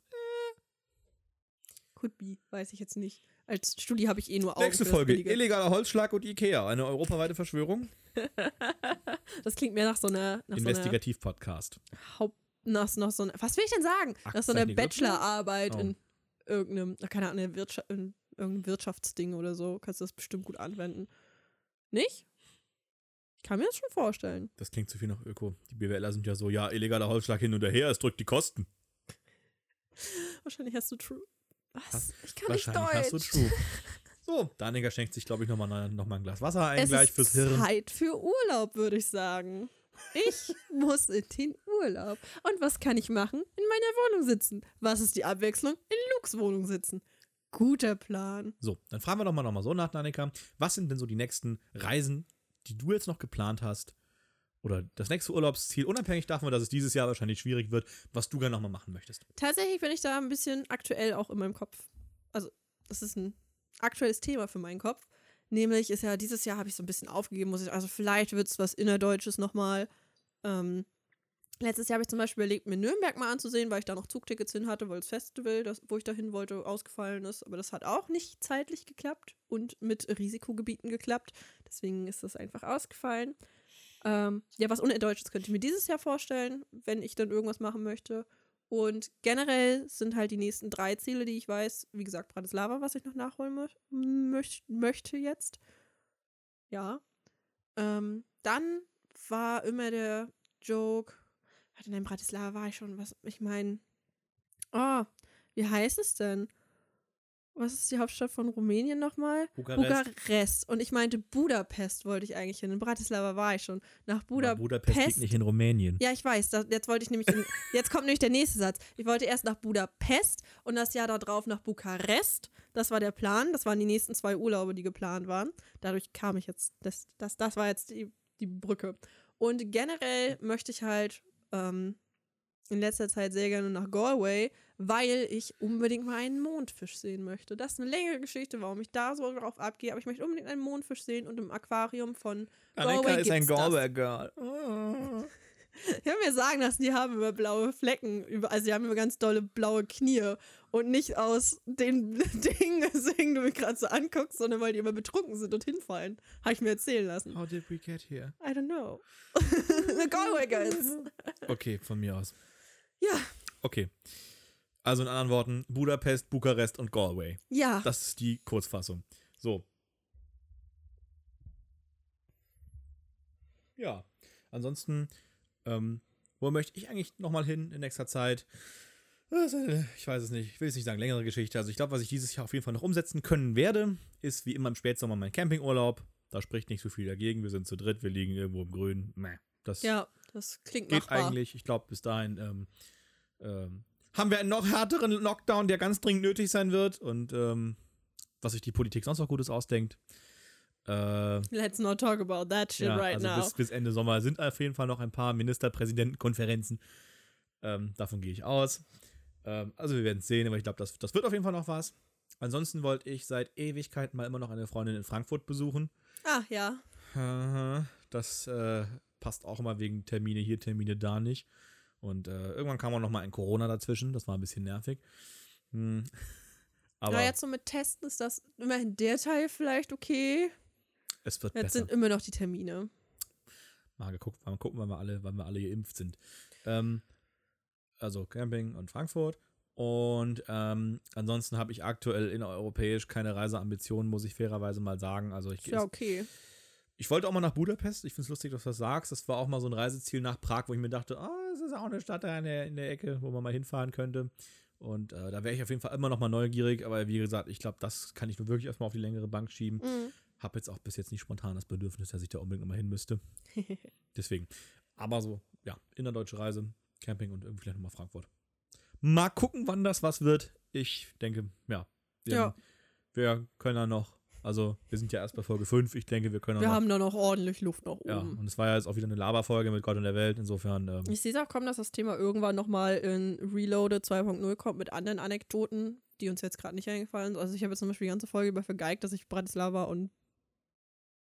Could be, weiß ich jetzt nicht. Als Studi habe ich eh nur Augen Nächste Folge. Illegaler Holzschlag und Ikea. Eine europaweite Verschwörung. Das klingt mehr nach so einer, Investigativ-Podcast. Haupt, nach, nach so einer, was will ich denn sagen? Nach so einer Bachelorarbeit Oh. in irgendeinem, keine Ahnung, Wirtschaft, in irgendeinem Wirtschaftsding oder so. Kannst du das bestimmt gut anwenden. Nicht? Ich kann mir das schon vorstellen. Das klingt zu viel nach Öko. Die BWLer sind ja so: ja, illegaler Holzschlag hin und her, es drückt die Kosten. Wahrscheinlich hast du True. Was? Ich kann nicht Wahrscheinlich hast du Deutsch. True. So, Daniger schenkt sich, glaube ich, nochmal noch mal ein Glas Wasser ein, Es gleich ist fürs Hirn. Zeit für Urlaub, würde ich sagen. Ich muss in den Urlaub. Und was kann ich machen? In meiner Wohnung sitzen. Was ist die Abwechslung? In Lux Wohnung sitzen. Guter Plan. So, dann fragen wir doch mal, noch mal so nach, Danika. Was sind denn so die nächsten Reisen, die du jetzt noch geplant hast? Oder das nächste Urlaubsziel, unabhängig davon, dass es dieses Jahr wahrscheinlich schwierig wird, was du gerne nochmal machen möchtest? Tatsächlich bin ich da ein bisschen aktuell auch in meinem Kopf. Also, das ist ein aktuelles Thema für meinen Kopf. Nämlich ist ja, dieses Jahr habe ich so ein bisschen aufgegeben, muss ich, also vielleicht wird es was Innerdeutsches nochmal. Ähm, Letztes Jahr habe ich zum Beispiel überlegt, mir Nürnberg mal anzusehen, weil ich da noch Zugtickets hin hatte, weil das Festival, das, wo ich da hin wollte, ausgefallen ist. Aber das hat auch nicht zeitlich geklappt und mit Risikogebieten geklappt. Deswegen ist das einfach ausgefallen. Ähm, ja, was Unnerdeutsches könnte ich mir dieses Jahr vorstellen, wenn ich dann irgendwas machen möchte. Und generell sind halt die nächsten drei Ziele, die ich weiß, wie gesagt, Bratislava, was ich noch nachholen mö möch möchte jetzt. Ja. Ähm, dann war immer der Joke, warte, in Bratislava war ich schon, was, ich meine, oh, wie heißt es denn? Was ist die Hauptstadt von Rumänien nochmal? Bukarest. Bukarest. Und ich meinte, Budapest wollte ich eigentlich hin. In Bratislava war ich schon. Nach Budapest. Budapest liegt nicht in Rumänien. Ja, ich weiß. Das, jetzt wollte ich nämlich. In, jetzt kommt nämlich der nächste Satz. Ich wollte erst nach Budapest und das Jahr darauf nach Bukarest. Das war der Plan. Das waren die nächsten zwei Urlaube, die geplant waren. Dadurch kam ich jetzt. Das, das, das war jetzt die, die Brücke. Und generell möchte ich halt ähm, in letzter Zeit sehr gerne nach Galway, weil ich unbedingt mal einen Mondfisch sehen möchte. Das ist eine längere Geschichte, warum ich da so drauf abgehe. Aber ich möchte unbedingt einen Mondfisch sehen und im Aquarium von Galway ist ein gibt's das. Galway-Girl. Oh. Ich habe mir sagen lassen, die haben immer blaue Flecken, über, also die haben immer ganz dolle blaue Knie und nicht aus den Dingen, weswegen du mich gerade so anguckst, sondern weil die immer betrunken sind und hinfallen. Habe ich mir erzählen lassen. How did we get here? I don't know. The Galway Girls. Okay, von mir aus. Ja, Okay. Also in anderen Worten, Budapest, Bukarest und Galway. ja. Das ist die Kurzfassung. So. Ja. Ansonsten, ähm, wo möchte ich eigentlich nochmal hin in nächster Zeit? Eine- Ich weiß es nicht. Ich will es nicht sagen, längere Geschichte. Also ich glaube, was ich dieses Jahr auf jeden Fall noch umsetzen können werde, ist wie immer im Spätsommer mein Campingurlaub. Da spricht nicht so viel dagegen. Wir sind zu dritt, wir liegen irgendwo im Grün. Meh. Das Ja, das klingt geht machbar. eigentlich. Ich glaube, bis dahin ähm, ähm, haben wir einen noch härteren Lockdown, der ganz dringend nötig sein wird. Und ähm, was sich die Politik sonst noch Gutes ausdenkt. Äh, Let's not talk about that shit ja, right also now. bis, bis Ende Sommer sind auf jeden Fall noch ein paar Ministerpräsidentenkonferenzen. Ähm, davon gehe ich aus. Ähm, also wir werden es sehen, aber ich glaube, das, das wird auf jeden Fall noch was. Ansonsten wollte ich seit Ewigkeiten mal immer noch eine Freundin in Frankfurt besuchen. ah, ja. Aha, Das äh, passt auch immer wegen Termine hier, Termine da nicht. Und äh, irgendwann kam auch noch mal ein Corona dazwischen. Das war ein bisschen nervig. Hm. Aber Aber jetzt so mit Testen ist das immerhin der Teil vielleicht okay. es wird Jetzt besser. sind immer noch die Termine. Mal geguckt, mal gucken, wann wir alle, wann wir alle geimpft sind. Ähm, also Camping und Frankfurt. Und ähm, ansonsten habe ich aktuell innereuropäisch keine Reiseambitionen, muss ich fairerweise mal sagen. Also ich, Ist ja okay. Ich wollte auch mal nach Budapest. Ich finde es lustig, dass du das sagst. Das war auch mal so ein Reiseziel nach Prag, wo ich mir dachte, ah, das ist auch eine Stadt da in der, in der Ecke, wo man mal hinfahren könnte. Und äh, da wäre ich auf jeden Fall immer noch mal neugierig. Aber wie gesagt, ich glaube, das kann ich nur wirklich erstmal auf die längere Bank schieben. Mhm. Habe jetzt auch bis jetzt nicht spontan das Bedürfnis, dass ich da unbedingt nochmal hin müsste. Deswegen. Aber so, ja, innerdeutsche Reise, Camping und irgendwie vielleicht nochmal Frankfurt. Mal gucken, wann das was wird. Ich denke, ja. Wir, Ja. wir können da noch, also wir sind ja erst bei Folge 5. Ich denke, wir können Wir noch. haben da noch ordentlich Luft nach ja, oben. und es war ja jetzt auch wieder eine Laberfolge mit Gott und der Welt. Insofern, ähm, Ich sehe es auch kommen, dass das Thema irgendwann nochmal in Reloaded 2.0 kommt mit anderen Anekdoten, die uns jetzt gerade nicht eingefallen sind. Also ich habe jetzt zum Beispiel die ganze Folge über vergeigt, dass ich Bratislava und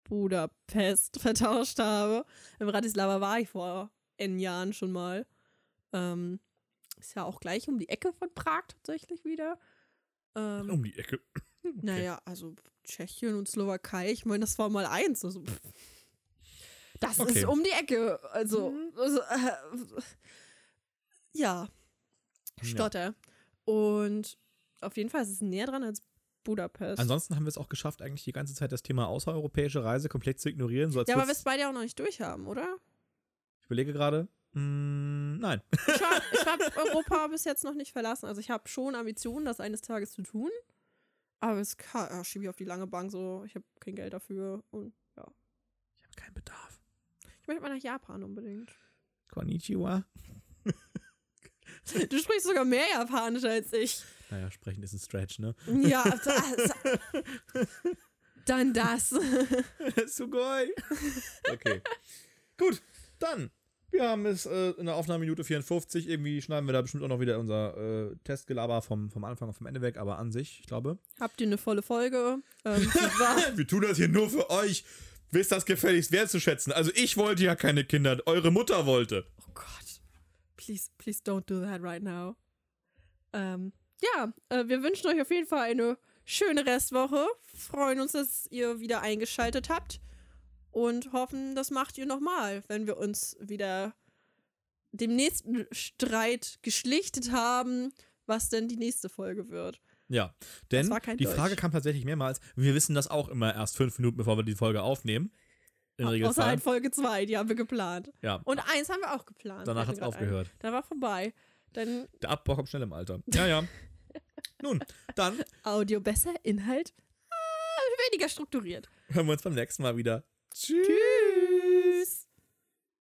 Budapest vertauscht habe. In Bratislava war ich vor N Jahren schon mal. Ähm, ist ja auch gleich um die Ecke von Prag tatsächlich wieder. Ähm, um die Ecke. Naja, also Tschechien und Slowakei, ich meine, das war mal eins. Also, pff. das Okay. ist um die Ecke. Also, also äh, ja, Stotter. Und auf jeden Fall ist es näher dran als Budapest. Ansonsten haben wir es auch geschafft, eigentlich die ganze Zeit das Thema außereuropäische Reise komplett zu ignorieren. So als ja, aber wir es beide auch noch nicht durchhaben, oder? ich überlege gerade. mm, nein. Ich habe hab Europa bis jetzt noch nicht verlassen. Also ich habe schon Ambitionen, das eines Tages zu tun. Aber es kann, ja, schiebe ich auf die lange Bank so. Ich habe kein Geld dafür. Und ja. Ich habe keinen Bedarf. Ich möchte mal nach Japan unbedingt. Konnichiwa. Du sprichst sogar mehr Japanisch als ich. Naja, sprechen ist ein Stretch, ne? Ja, das, dann das. Sugoi. Okay. Gut, dann. Wir haben es äh, in der Aufnahmeminute 54. Irgendwie schneiden wir da bestimmt auch noch wieder unser äh, Testgelaber vom, vom Anfang und vom Ende weg, aber an sich, ich glaube. Habt ihr eine volle Folge? Ähm, Wir tun das hier nur für euch. Wisst das gefälligst wertzuschätzen. Also ich wollte ja keine Kinder, eure Mutter wollte. oh Gott. please, please don't do that right now. Ähm, ja, äh, wir wünschen euch auf jeden Fall eine schöne Restwoche. Freuen uns, dass ihr wieder eingeschaltet habt. Und hoffen, das macht ihr nochmal, wenn wir uns wieder dem nächsten Streit geschlichtet haben, was denn die nächste Folge wird. Ja, denn die Deutsch. Frage kam tatsächlich mehrmals. Wir wissen das auch immer erst fünf Minuten, bevor wir die Folge aufnehmen. In Außer Regelfall. halt Folge 2, die haben wir geplant. Ja, Und eins haben wir auch geplant. danach hat es aufgehört. Da war vorbei. Dann Der Abbau kommt schnell im Alter. Ja, ja. Nun, dann Audio besser, Inhalt ah, weniger strukturiert. hören wir uns beim nächsten Mal wieder. Cheers.